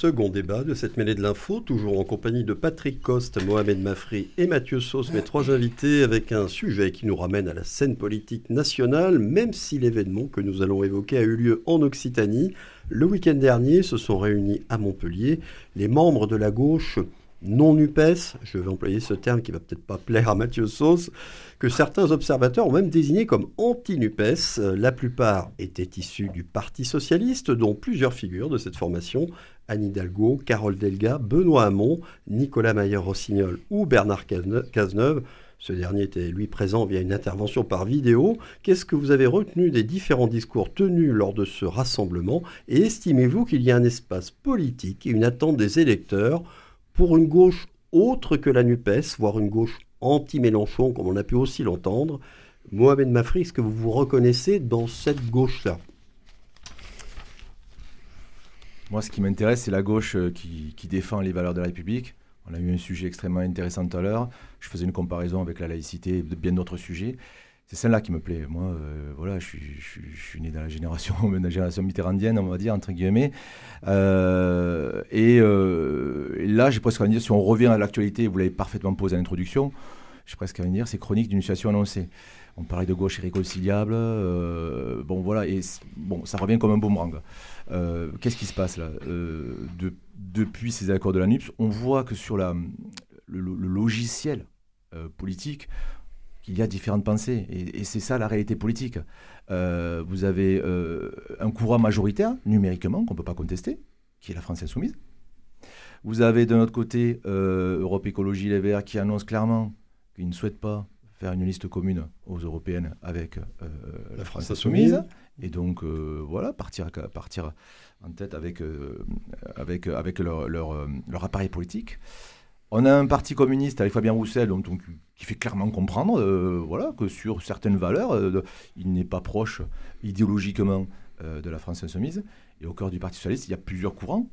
Second débat de cette mêlée de l'info, toujours en compagnie de Patrick Coste, Mohamed Mafri et Mathieu Sauce, mes trois invités, avec un sujet qui nous ramène à la scène politique nationale, même si l'événement que nous allons évoquer a eu lieu en Occitanie. Le week-end dernier se sont réunis à Montpellier les membres de la gauche non NUPES, je vais employer ce terme qui va peut-être pas plaire à Mathieu Sauce, que certains observateurs ont même désigné comme anti-NUPES. La plupart étaient issus du Parti socialiste, dont plusieurs figures de cette formation, Anne Hidalgo, Carole Delga, Benoît Hamon, Nicolas Mayer-Rossignol ou Bernard Cazeneuve. Ce dernier était lui présent via une intervention par vidéo. Qu'est-ce que vous avez retenu des différents discours tenus lors de ce rassemblement? Et estimez-vous qu'il y a un espace politique et une attente des électeurs pour une gauche autre que la NUPES, voire une gauche anti-Mélenchon, comme on a pu aussi l'entendre. Mohamed Mafri, est-ce que vous vous reconnaissez dans cette gauche-là? Moi, ce qui m'intéresse, c'est la gauche euh, qui, défend les valeurs de la République. On a eu un sujet extrêmement intéressant tout à l'heure. Je faisais une comparaison avec la laïcité et bien d'autres sujets. C'est celle-là qui me plaît. Moi, euh, voilà, je suis, né dans la génération, la génération mitterrandienne, on va dire, entre guillemets. Euh, et, là, j'ai presque envie de dire, si on revient à l'actualité, vous l'avez parfaitement posé à l'introduction, j'ai presque envie de dire, c'est chronique d'une situation annoncée. On parlait de gauche irréconciliable. bon, voilà, et bon, ça revient comme un boomerang. Euh, qu'est-ce qui se passe là? Euh, Depuis ces accords de la NUPS, on voit que sur la, le, logiciel euh, politique, il y a différentes pensées. Et, c'est ça la réalité politique. vous avez un courant majoritaire, numériquement, qu'on ne peut pas contester, qui est la France insoumise. Vous avez de notre côté Europe Écologie Les Verts qui annonce clairement qu'ils ne souhaitent pas faire une liste commune aux européennes avec la France insoumise. Et donc, euh, voilà, partir, partir en tête avec, euh, avec, avec leur, leur, euh, leur, appareil politique. On a un parti communiste avec Fabien Roussel qui fait clairement comprendre voilà, que sur certaines valeurs, il n'est pas proche idéologiquement de la France insoumise. Et au cœur du Parti socialiste, il y a plusieurs courants.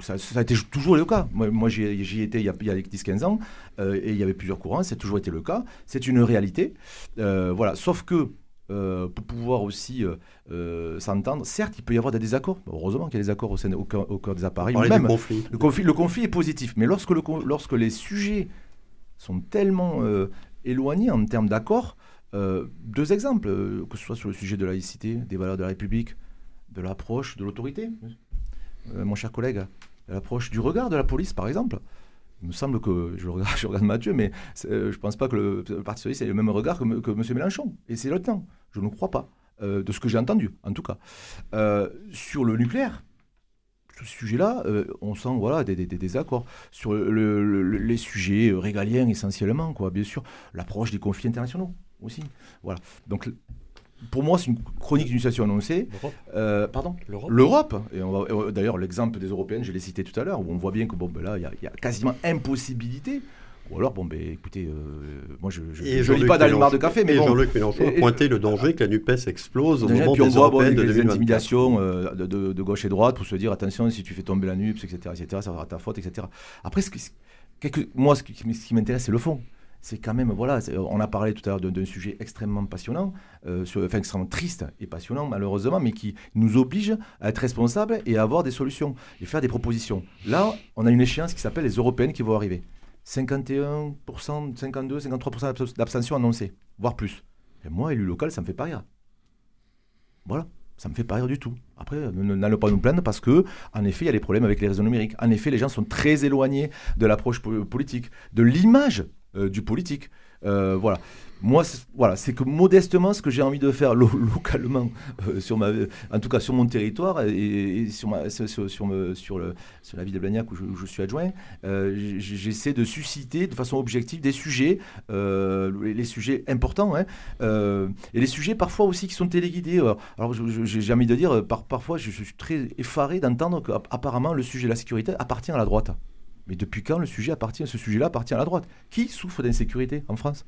Ça, a été toujours le cas. Moi, j'y étais il y a, a 10-15 ans et il y avait plusieurs courants. C'est toujours été le cas. C'est une réalité. voilà. Sauf que euh, pour pouvoir aussi euh, euh, s'entendre. Certes, il peut y avoir des désaccords. Heureusement qu'il y a des accords au, au, cœur, des appareils. Même, Le, conflit, le conflit est positif. Mais lorsque, le, lorsque les sujets sont tellement éloignés en termes d'accords, deux exemples, que ce soit sur le sujet de la laïcité, des valeurs de la République, de l'approche de l'autorité, mon cher collègue, l'approche du regard de la police, par exemple. Il me semble que, je regarde, Mathieu, mais euh, je ne pense pas que le, Parti Socialiste ait le même regard que, que M. Mélenchon. Et c'est le temps. Je ne crois pas, euh, de ce que j'ai entendu, en tout cas. Euh, sur le nucléaire, ce sujet-là, on sent voilà, des, désaccords. Sur les sujets régaliens, essentiellement, quoi, bien sûr. L'approche des conflits internationaux aussi. Voilà. Donc pour moi, c'est une chronique d'une situation annoncée. Euh, pardon L'Europe. Et d'ailleurs, l'exemple des Européennes, je l'ai cité tout à l'heure, où on voit bien que bon, ben là, il y, a quasiment impossibilité. Ou alors, bon, ben, écoutez, euh, moi, je ne lis pas le de café, mais bon. Jean-Luc Mélenchon a pointé le danger que la NUPES explose au moment puis on des voit de des intimidations euh, de, gauche et droite pour se dire, attention, si tu fais tomber la NUPES, etc., etc., ça sera ta faute, etc. Après, ce moi, ce qui, ce qui m'intéresse, c'est le fond c'est quand même, voilà, on a parlé tout à l'heure d'un sujet extrêmement passionnant, euh, enfin extrêmement triste et passionnant malheureusement, mais qui nous oblige à être responsables et à avoir des solutions et faire des propositions. Là, on a une échéance qui s'appelle les européennes qui vont arriver. 51%, 52%, 53% d'abstention annoncée, voire plus. Et moi, élu local, ça me fait pas rire. Voilà ça me fait pas rire du tout. Après, n'allons pas nous plaindre parce que, en effet, il y a des problèmes avec les réseaux numériques. En effet, les gens sont très éloignés de l'approche politique, de l'image euh, du politique. Euh, voilà. Moi, voilà, c'est que modestement, ce que j'ai envie de faire localement, euh, en tout cas sur mon territoire et, sur, sur, le, la ville de Blagnac où je, suis adjoint, j'essaie de susciter de façon objective des sujets, les, sujets importants, hein, et les sujets parfois aussi qui sont téléguidés. Alors, j'ai envie de dire, par, parfois, je, je suis très effaré d'entendre qu'apparemment le sujet de la sécurité appartient à la droite. Mais depuis quand le sujet appartient, ce sujet-là appartient à la droite? Qui souffre d'insécurité en France?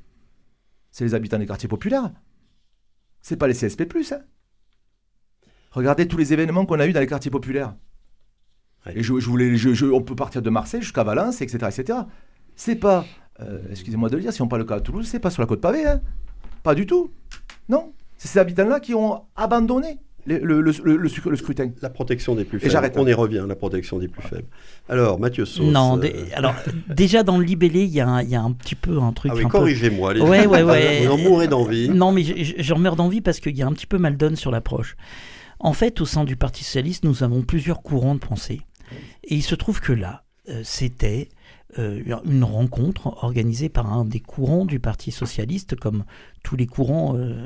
C'est les habitants des quartiers populaires. C'est pas les CSP+. Hein Regardez tous les événements qu'on a eu dans les quartiers populaires. Et je, voulais, on peut partir de Marseille jusqu'à Valence, etc., etc. C'est pas, euh, excusez-moi de le dire, si on parle le cas de Toulouse, c'est pas sur la côte pavée, hein Pas du tout. Non, c'est ces habitants-là qui ont abandonné le, le, scrutin. La protection des plus faibles. On y revient, la protection des plus faibles. Alors, Mathieu Sauce. Non, euh, alors, déjà dans le libellé, il y, a un petit peu un truc. Ah oui, corrigez-moi. Les... Ouais, ouais, ouais. Vous en mourrez d'envie. Non, mais j'en meurs d'envie parce qu'il y a un petit peu mal donne sur l'approche. En fait, au sein du Parti Socialiste, nous avons plusieurs courants de pensée. Et il se trouve que là, euh, c'était euh, une rencontre organisée par un des courants du Parti socialiste, comme tous les courants euh,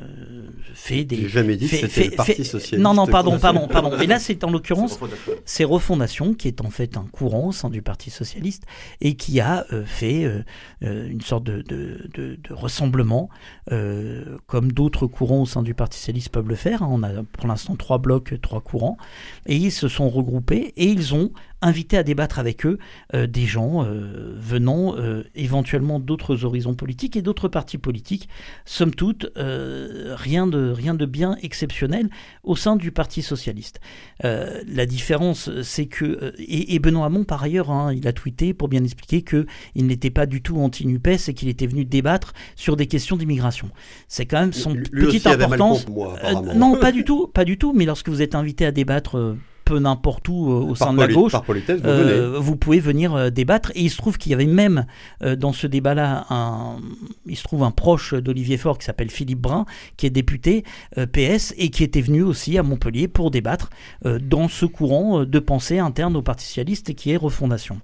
fait des. J'ai jamais dit que c'était le Parti socialiste. Non, non, pardon, pardon, pardon. Mais là, c'est en l'occurrence, c'est Refondation, qui est en fait un courant au sein du Parti socialiste et qui a euh, fait euh, une sorte de, de, de, de ressemblement, comme d'autres courants au sein du Parti socialiste peuvent le faire. On a pour l'instant trois blocs, trois courants, et ils se sont regroupés et ils ont inviter à débattre avec eux des gens venant éventuellement d'autres horizons politiques et d'autres partis politiques. Somme toute, rien, de, rien de bien exceptionnel au sein du Parti socialiste. la différence, c'est que, et, Benoît Hamon par ailleurs, hein, il a tweeté pour bien expliquer qu'il n'était pas du tout anti-NUPES et qu'il était venu débattre sur des questions d'immigration. C'est quand même son petite importance. Euh, non, pas du tout, pas du tout. Mais lorsque vous êtes invité à débattre euh, n'importe où euh, au sein de la gauche, euh, vous, pouvez venir euh, débattre. Et il se trouve qu'il y avait même dans ce débat-là, un, il se trouve un proche d'Olivier Faure qui s'appelle Philippe Brun, qui est député PS et qui était venu aussi à Montpellier pour débattre dans ce courant de pensée interne au Parti socialiste qui est refondation.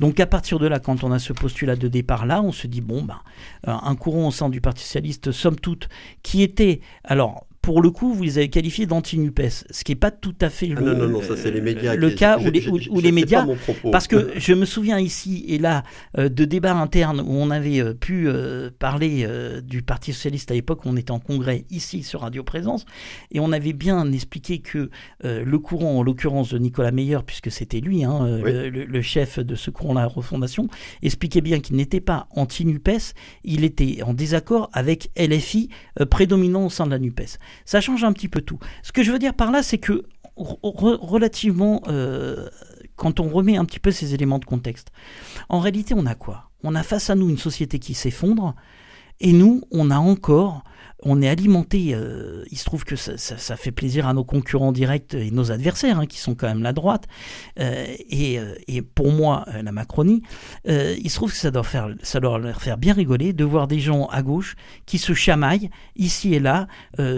Donc à partir de là, quand on a ce postulat de départ-là, on se dit bon ben un courant au sein du Parti socialiste, somme toute, qui était alors pour le coup, vous les avez qualifiés d'anti-NUPES, ce qui n'est pas tout à fait le, non, non, non, ça, les médias le cas où les, où, les médias. Parce que je me souviens ici et là euh, de débats internes où on avait euh, pu euh, parler du Parti Socialiste à l'époque, on était en congrès ici sur Radio Présence, et on avait bien expliqué que le courant, en l'occurrence de Nicolas Meyer, puisque c'était lui, hein, le, chef de ce courant-là, Refondation, expliquait bien qu'il n'était pas anti-NUPES, il était en désaccord avec LFI prédominant au sein de la NUPES. Ça change un petit peu tout. Ce que je veux dire par là, c'est que relativement, euh, quand on remet un petit peu ces éléments de contexte, en réalité, on a quoi? On a face à nous une société qui s'effondre, et nous, on a encore on est alimenté, euh, il se trouve que ça, fait plaisir à nos concurrents directs et nos adversaires, hein, qui sont quand même la droite, euh, euh, et, pour moi, la Macronie, il se trouve que ça doit, faire, ça doit leur faire bien rigoler de voir des gens à gauche qui se chamaillent ici et là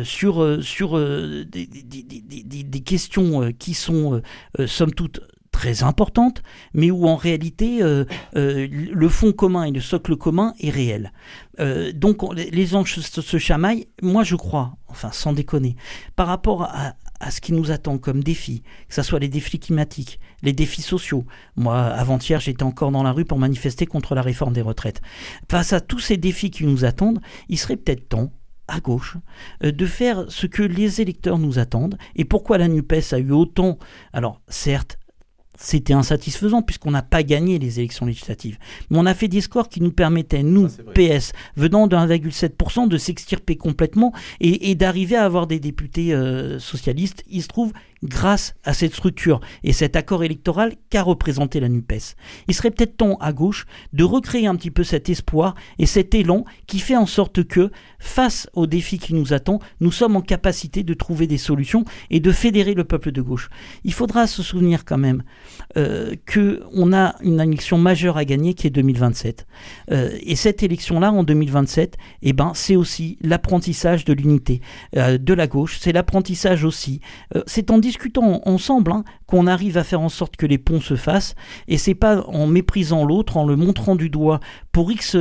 sur, sur des, des, questions qui sont, somme toute, très importante, mais où en réalité euh, euh, le fond commun et le socle commun est réel. Euh, donc les gens se, chamaillent, moi je crois, enfin sans déconner, par rapport à, ce qui nous attend comme défi, que ce soit les défis climatiques, les défis sociaux. Moi, avant-hier, j'étais encore dans la rue pour manifester contre la réforme des retraites. Face à tous ces défis qui nous attendent, il serait peut-être temps à gauche, de faire ce que les électeurs nous attendent. Et pourquoi la NUPES a eu autant, alors certes, c'était insatisfaisant puisqu'on n'a pas gagné les élections législatives. Mais on a fait des scores qui nous permettaient, nous, PS, venant de 1,7%, de s'extirper complètement et, d'arriver à avoir des députés euh, socialistes. Il se trouve grâce à cette structure et cet accord électoral qu'a représenté la NUPES. Il serait peut-être temps à gauche de recréer un petit peu cet espoir et cet élan qui fait en sorte que, face aux défis qui nous attendent, nous sommes en capacité de trouver des solutions et de fédérer le peuple de gauche. Il faudra se souvenir quand même euh, qu'on a une élection majeure à gagner qui est 2027. Euh, et cette élection-là, en 2027, eh ben, c'est aussi l'apprentissage de l'unité euh, de la gauche, c'est l'apprentissage aussi, c'est en discutant ensemble hein, qu'on arrive à faire en sorte que les ponts se fassent, et c'est pas en méprisant l'autre, en le montrant du doigt pour X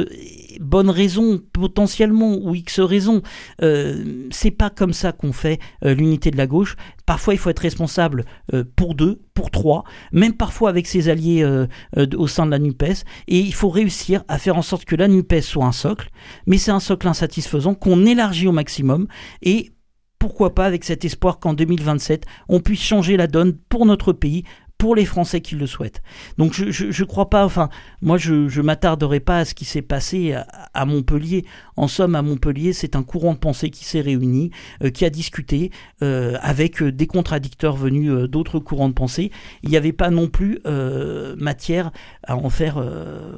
bonnes raisons potentiellement ou X raisons. Euh, c'est pas comme ça qu'on fait euh, l'unité de la gauche. Parfois, il faut être responsable euh, pour deux, pour trois, même parfois avec ses alliés au sein de la NUPES. Et il faut réussir à faire en sorte que la NUPES soit un socle, mais c'est un socle insatisfaisant qu'on élargit au maximum et pourquoi pas avec cet espoir qu'en 2027, on puisse changer la donne pour notre pays, pour les Français qui le souhaitent. Donc je ne crois pas, enfin, moi je ne m'attarderai pas à ce qui s'est passé à, Montpellier. En somme, à Montpellier, c'est un courant de pensée qui s'est réuni, euh, qui a discuté euh, avec euh, des contradicteurs venus d'autres courants de pensée. Il n'y avait pas non plus matière à en faire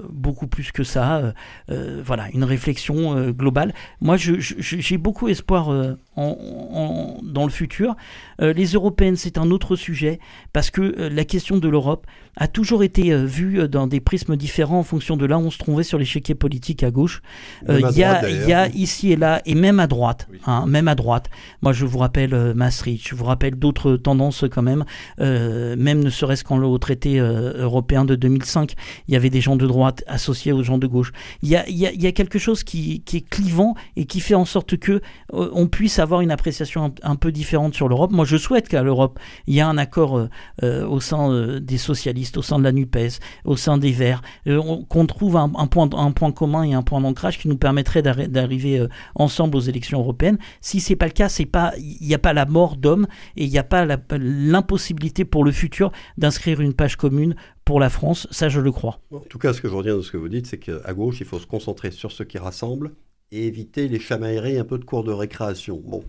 beaucoup plus que ça. voilà, une réflexion globale. Moi, j'ai beaucoup espoir dans le futur. les européennes, c'est un autre sujet parce que la question de l'Europe a toujours été euh, vue euh, dans des prismes différents en fonction de là où on se trouvait sur l'échiquier politique à gauche. Euh, il y, a, ici et là, et même à droite, hein, même à droite. Moi, je vous rappelle Maastricht, je vous rappelle d'autres tendances quand même, même ne serait-ce qu'en le traité européen de 2005, il y avait des gens de droite associés aux gens de gauche. Il y a, il y a, quelque chose qui, qui, est clivant et qui fait en sorte que on puisse avoir une appréciation un, peu différente sur l'Europe. Moi, je souhaite qu'à l'Europe, il y ait un accord au sein des socialistes, au sein de la NUPES, au sein des Verts, qu'on trouve un, point, un point commun et un point d'ancrage qui nous permettrait d'arriver ensemble aux élections européennes. Si c'est pas le cas, il n'y a pas la mort d'homme et il n'y a pas l'impossibilité pour le futur d'inscrire une page commune pour la France, ça je le crois. En tout cas, ce que je retiens de ce que vous dites, c'est qu'à gauche, il faut se concentrer sur ce qui rassemble et éviter les chamailleries un peu de cours de récréation. Bon.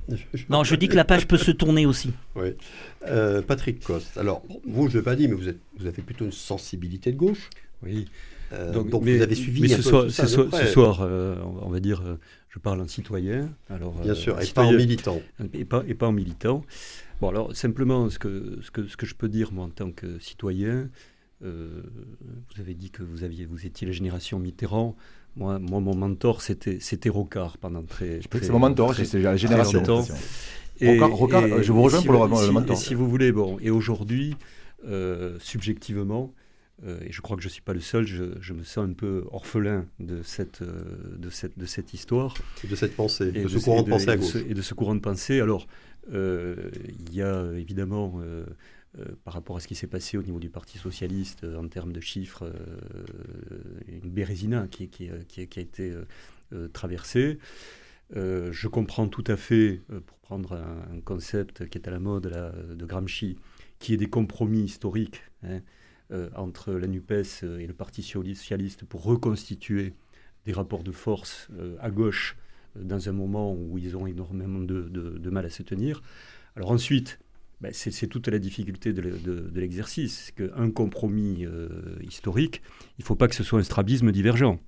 Non, je dis que la page peut se tourner aussi. Oui. Euh, Patrick Coste, alors, vous, je ne l'ai pas dit, mais vous, êtes, vous avez plutôt une sensibilité de gauche. Oui. Euh, donc, vous avez suivi mais ce, soir, ce, soir, euh, on va dire, je parle en citoyen. Alors, Bien sûr, et pas en militant. Et pas, et pas en militant. Bon, alors, simplement, ce que, ce que, ce que je peux dire, moi, en tant que citoyen, euh, vous avez dit que vous, aviez, vous étiez la génération Mitterrand. Moi, moi mon mentor, c'était, c'était Rocard pendant très. c'est mon mentor, c'est la génération. Et, Rocard, je vous rejoins pour le, mentor. Si vous voulez, bon, et aujourd'hui, euh, subjectivement, euh, et je crois que je ne suis pas le seul, je, me sens un peu orphelin de cette, de cette, de cette histoire. Et de cette pensée, de, ce courant de, pensée à gauche. Et de ce courant de pensée. Alors, il y a évidemment euh, par rapport à ce qui s'est passé au niveau du Parti socialiste euh, en termes de chiffres, euh, une bérésina qui, a été traversée. je comprends tout à fait, pour prendre un, concept qui est à la mode de Gramsci, qui est des compromis historiques hein, entre la NUPES et le Parti socialiste pour reconstituer des rapports de force à gauche dans un moment où ils ont énormément de, de mal à se tenir. Alors ensuite, ben, c'est toute la difficulté de, l'exercice. Qu'un compromis euh, historique, il ne faut pas que ce soit un strabisme divergent.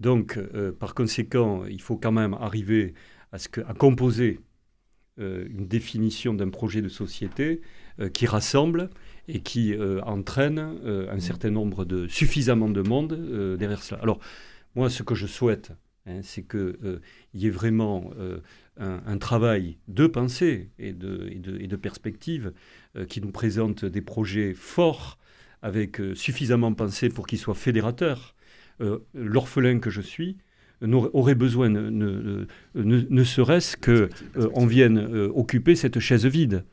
Donc, euh, par conséquent, il faut quand même arriver à composer euh, une définition d'un projet de société qui rassemble et qui entraîne un certain nombre de suffisamment de monde derrière cela. Alors, moi, ce que je souhaite, hein, c'est qu'il y ait vraiment un, travail de pensée et de, et de, perspective euh, qui nous présente des projets forts avec euh, suffisamment pensé pour qu'ils soient fédérateurs. Euh, l'orphelin que je suis aurait besoin, ne, ne, serait-ce qu'on vienne occuper cette chaise vide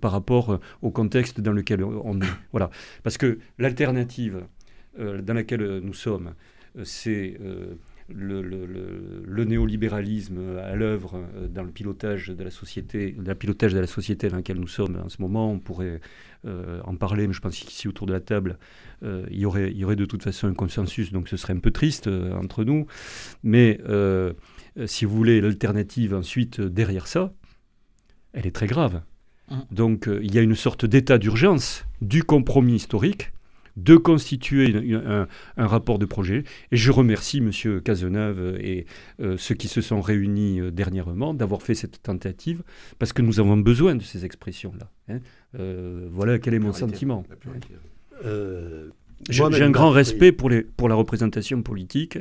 par rapport au contexte dans lequel on est. Voilà. Parce que l'alternative dans laquelle nous sommes, c'est le, néolibéralisme à l'œuvre euh, dans le pilotage de la société, dans le pilotage de la société dans laquelle nous sommes en ce moment. On pourrait euh, en parler, mais je pense qu'ici autour de la table, euh, il, y aurait, il y aurait de toute façon un consensus, donc ce serait un peu triste entre nous. Mais si vous voulez, l'alternative ensuite derrière ça, elle est très grave. Mmh. Donc il y a une sorte d'état d'urgence du compromis historique de constituer un, rapport de projet. Et je remercie M. Cazeneuve et euh, ceux qui se sont réunis euh, dernièrement d'avoir fait cette tentative, parce que nous avons besoin de ces expressions-là. Hein. Euh, voilà quel est mon sentiment. J'ai un grand respect pour, les, pour la représentation politique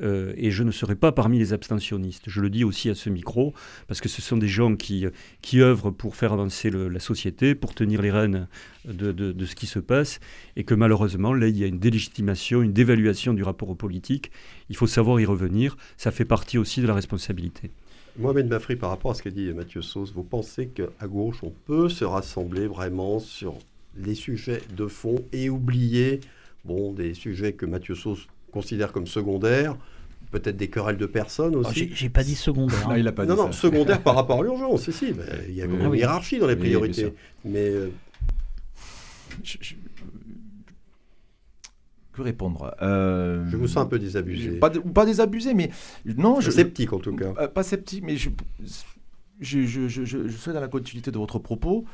euh, et je ne serai pas parmi les abstentionnistes. Je le dis aussi à ce micro parce que ce sont des gens qui, qui œuvrent pour faire avancer la société, pour tenir les rênes de, de, ce qui se passe et que malheureusement, là, il y a une délégitimation, une dévaluation du rapport aux politiques. Il faut savoir y revenir. Ça fait partie aussi de la responsabilité. Mohamed Bafri, par rapport à ce que dit Mathieu Sauce, vous pensez qu'à gauche, on peut se rassembler vraiment sur les sujets de fond et oublier bon, des sujets que Mathieu Sauce considère comme secondaires, peut-être des querelles de personnes oh, aussi. J'ai pas dit secondaire. Non, il a pas non, non, secondaire par rapport à l'urgence, si, il y a une hiérarchie dans les priorités. mais. Euh, que répondre euh, Je vous sens un peu désabusé. Pas, pas désabusé, mais non. Je, sceptique en tout cas. Euh, pas sceptique, mais je, je, je, je, je, suis dans la continuité de votre propos,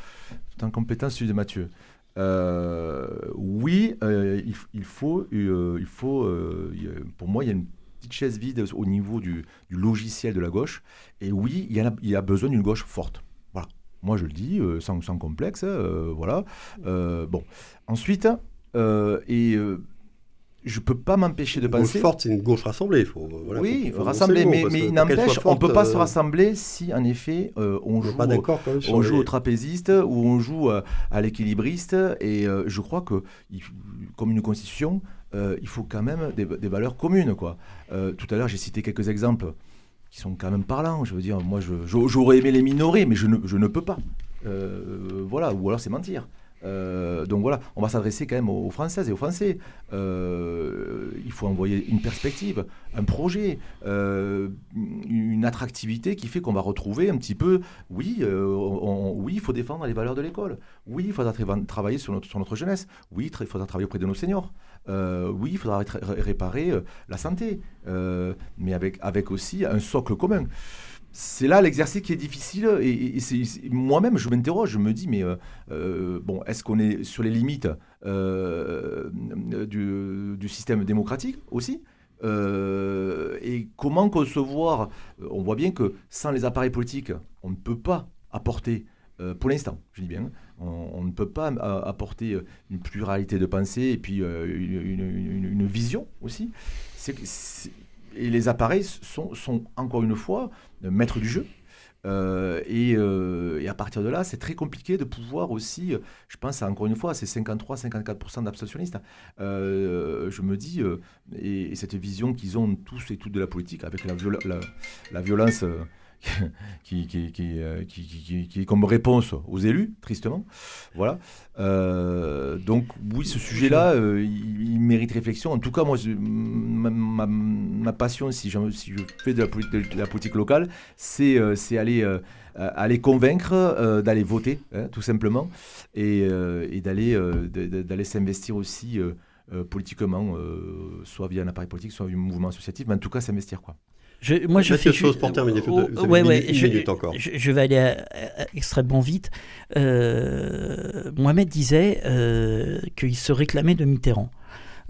tout en complétant celui de Mathieu. Euh, oui, euh, il, faut, euh, il faut pour moi, il y a une petite chaise vide au niveau du, logiciel de la gauche. Et oui, il y a, besoin d'une gauche forte. Voilà. Moi, je le dis sans, sans complexe. voilà. bon. Ensuite, et je peux pas m'empêcher de penser. Gauche forte, c'est une gauche rassemblée. Faut, voilà, oui, faut, rassembler, mais, mais il n'empêche, on peut pas se euh, rassembler si, en effet, euh, on, joue, on joue au trapéziste ou on joue euh, à l'équilibriste. Et je crois que, comme une constitution, il faut quand même des, des valeurs communes. Quoi. tout à l'heure, j'ai cité quelques exemples qui sont quand même parlants. Je veux dire, moi, j'aurais aimé les minorer, mais je ne, je ne peux pas. voilà, ou alors c'est mentir. Euh, donc voilà, on va s'adresser quand même aux, Françaises et aux Français. Euh, il faut envoyer une perspective, un projet, euh, une attractivité qui fait qu'on va retrouver un petit peu, oui, oui, il faut défendre les valeurs de l'école. Oui, il faudra travailler sur notre, jeunesse. Oui, il faudra travailler auprès de nos seniors. oui, il faudra réparer la santé, mais avec aussi un socle commun c'est là l'exercice qui est difficile et, moi-même je m'interroge, je me dis mais euh, euh, bon est-ce qu'on est sur les limites euh, du, système démocratique aussi et comment concevoir On voit bien que sans les appareils politiques, on ne peut pas apporter, pour l'instant, je dis bien, on, ne peut pas apporter une pluralité de pensée et puis une, vision aussi. Et les appareils sont, encore une fois maître du jeu. Euh, euh, et, à partir de là, c'est très compliqué de pouvoir aussi, je pense encore une fois, c'est 53-54% d'abstentionnistes. je me dis, et, cette vision qu'ils ont tous et toutes de la politique, avec la violence qui, qui, euh, qui, qui, qui, est comme réponse aux élus, tristement. Voilà. Euh, donc, oui, ce sujet-là, euh, il, mérite réflexion. En tout cas, moi, ma, ma, passion, si je, si je fais de la, de la politique locale, c'est aller, aller convaincre, d'aller voter, hein, tout simplement, et, et d'aller d'aller s'investir aussi. politiquement, soit via un appareil politique, soit via un mouvement associatif, mais en tout cas s'investir. quoi. Je, moi, je fais chose pour terminer. Oh, ouais, ouais, je, encore. Je, vais aller euh, euh, extrêmement vite. Euh, Mohamed disait euh, qu'il se réclamait de Mitterrand.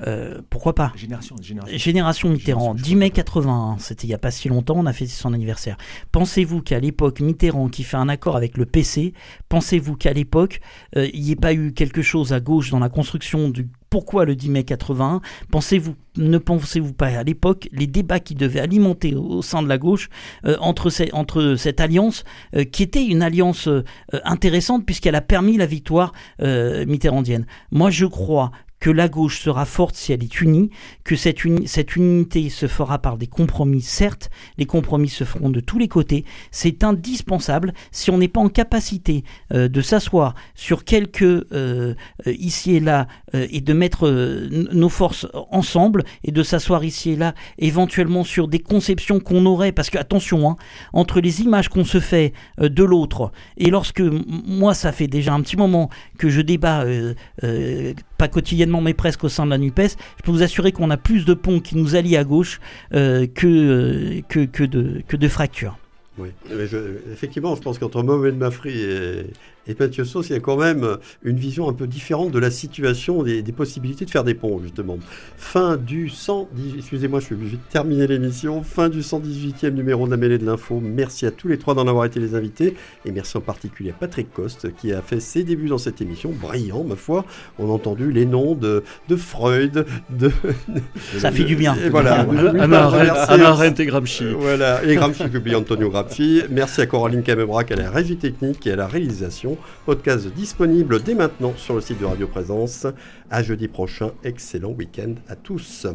Euh, pourquoi pas? Génération, génération. génération Mitterrand, 10 mai 81, c'était il n'y a pas si longtemps, on a fait son anniversaire. Pensez-vous qu'à l'époque, Mitterrand qui fait un accord avec le PC, pensez-vous qu'à l'époque, il n'y ait pas eu quelque chose à gauche dans la construction du pourquoi le 10 mai 81 Pensez-vous, ne pensez-vous pas à l'époque les débats qui devaient alimenter au, sein de la gauche euh, entre, entre cette alliance euh, qui était une alliance euh, intéressante puisqu'elle a permis la victoire mitterrandienne? Moi, je crois que la gauche sera forte si elle est unie, que cette, unité se fera par des compromis, certes, les compromis se feront de tous les côtés, c'est indispensable si on n'est pas en capacité euh, de s'asseoir sur quelques euh, euh, ici et là et de mettre nos forces ensemble et de s'asseoir ici et là éventuellement sur des conceptions qu'on aurait, parce que attention, hein, entre les images qu'on se fait de l'autre et lorsque moi ça fait déjà un petit moment que je débat quotidiennement mais presque au sein de la NUPES, je peux vous assurer qu'on a plus de ponts qui nous allient à gauche euh, que, euh, que, que, de, que de fractures. Oui, effectivement, je pense qu'entre Mohamed Mafri et, et Mathieu Sauce, il y a quand même une vision un peu différente de la situation, des, des possibilités de faire des ponts, justement. Fin du 118, excusez-moi, je suis obligé de terminer l'émission, fin du 118e numéro de la mêlée de l'info. Merci à tous les trois d'en avoir été les invités, et merci en particulier à Patrick Coste, qui a fait ses débuts dans cette émission, brillant, ma foi. On a entendu les noms de, de Freud, de... Ça fait du bien. Et voilà. Anna Arendt et Gramsci. Voilà, et Gramsci, puis Antonio Gramsci. Merci à Coraline Camebra, qui a la régie technique et à la réalisation. Podcast disponible dès maintenant sur le site de Radio Présence. À jeudi prochain. Excellent week-end à tous.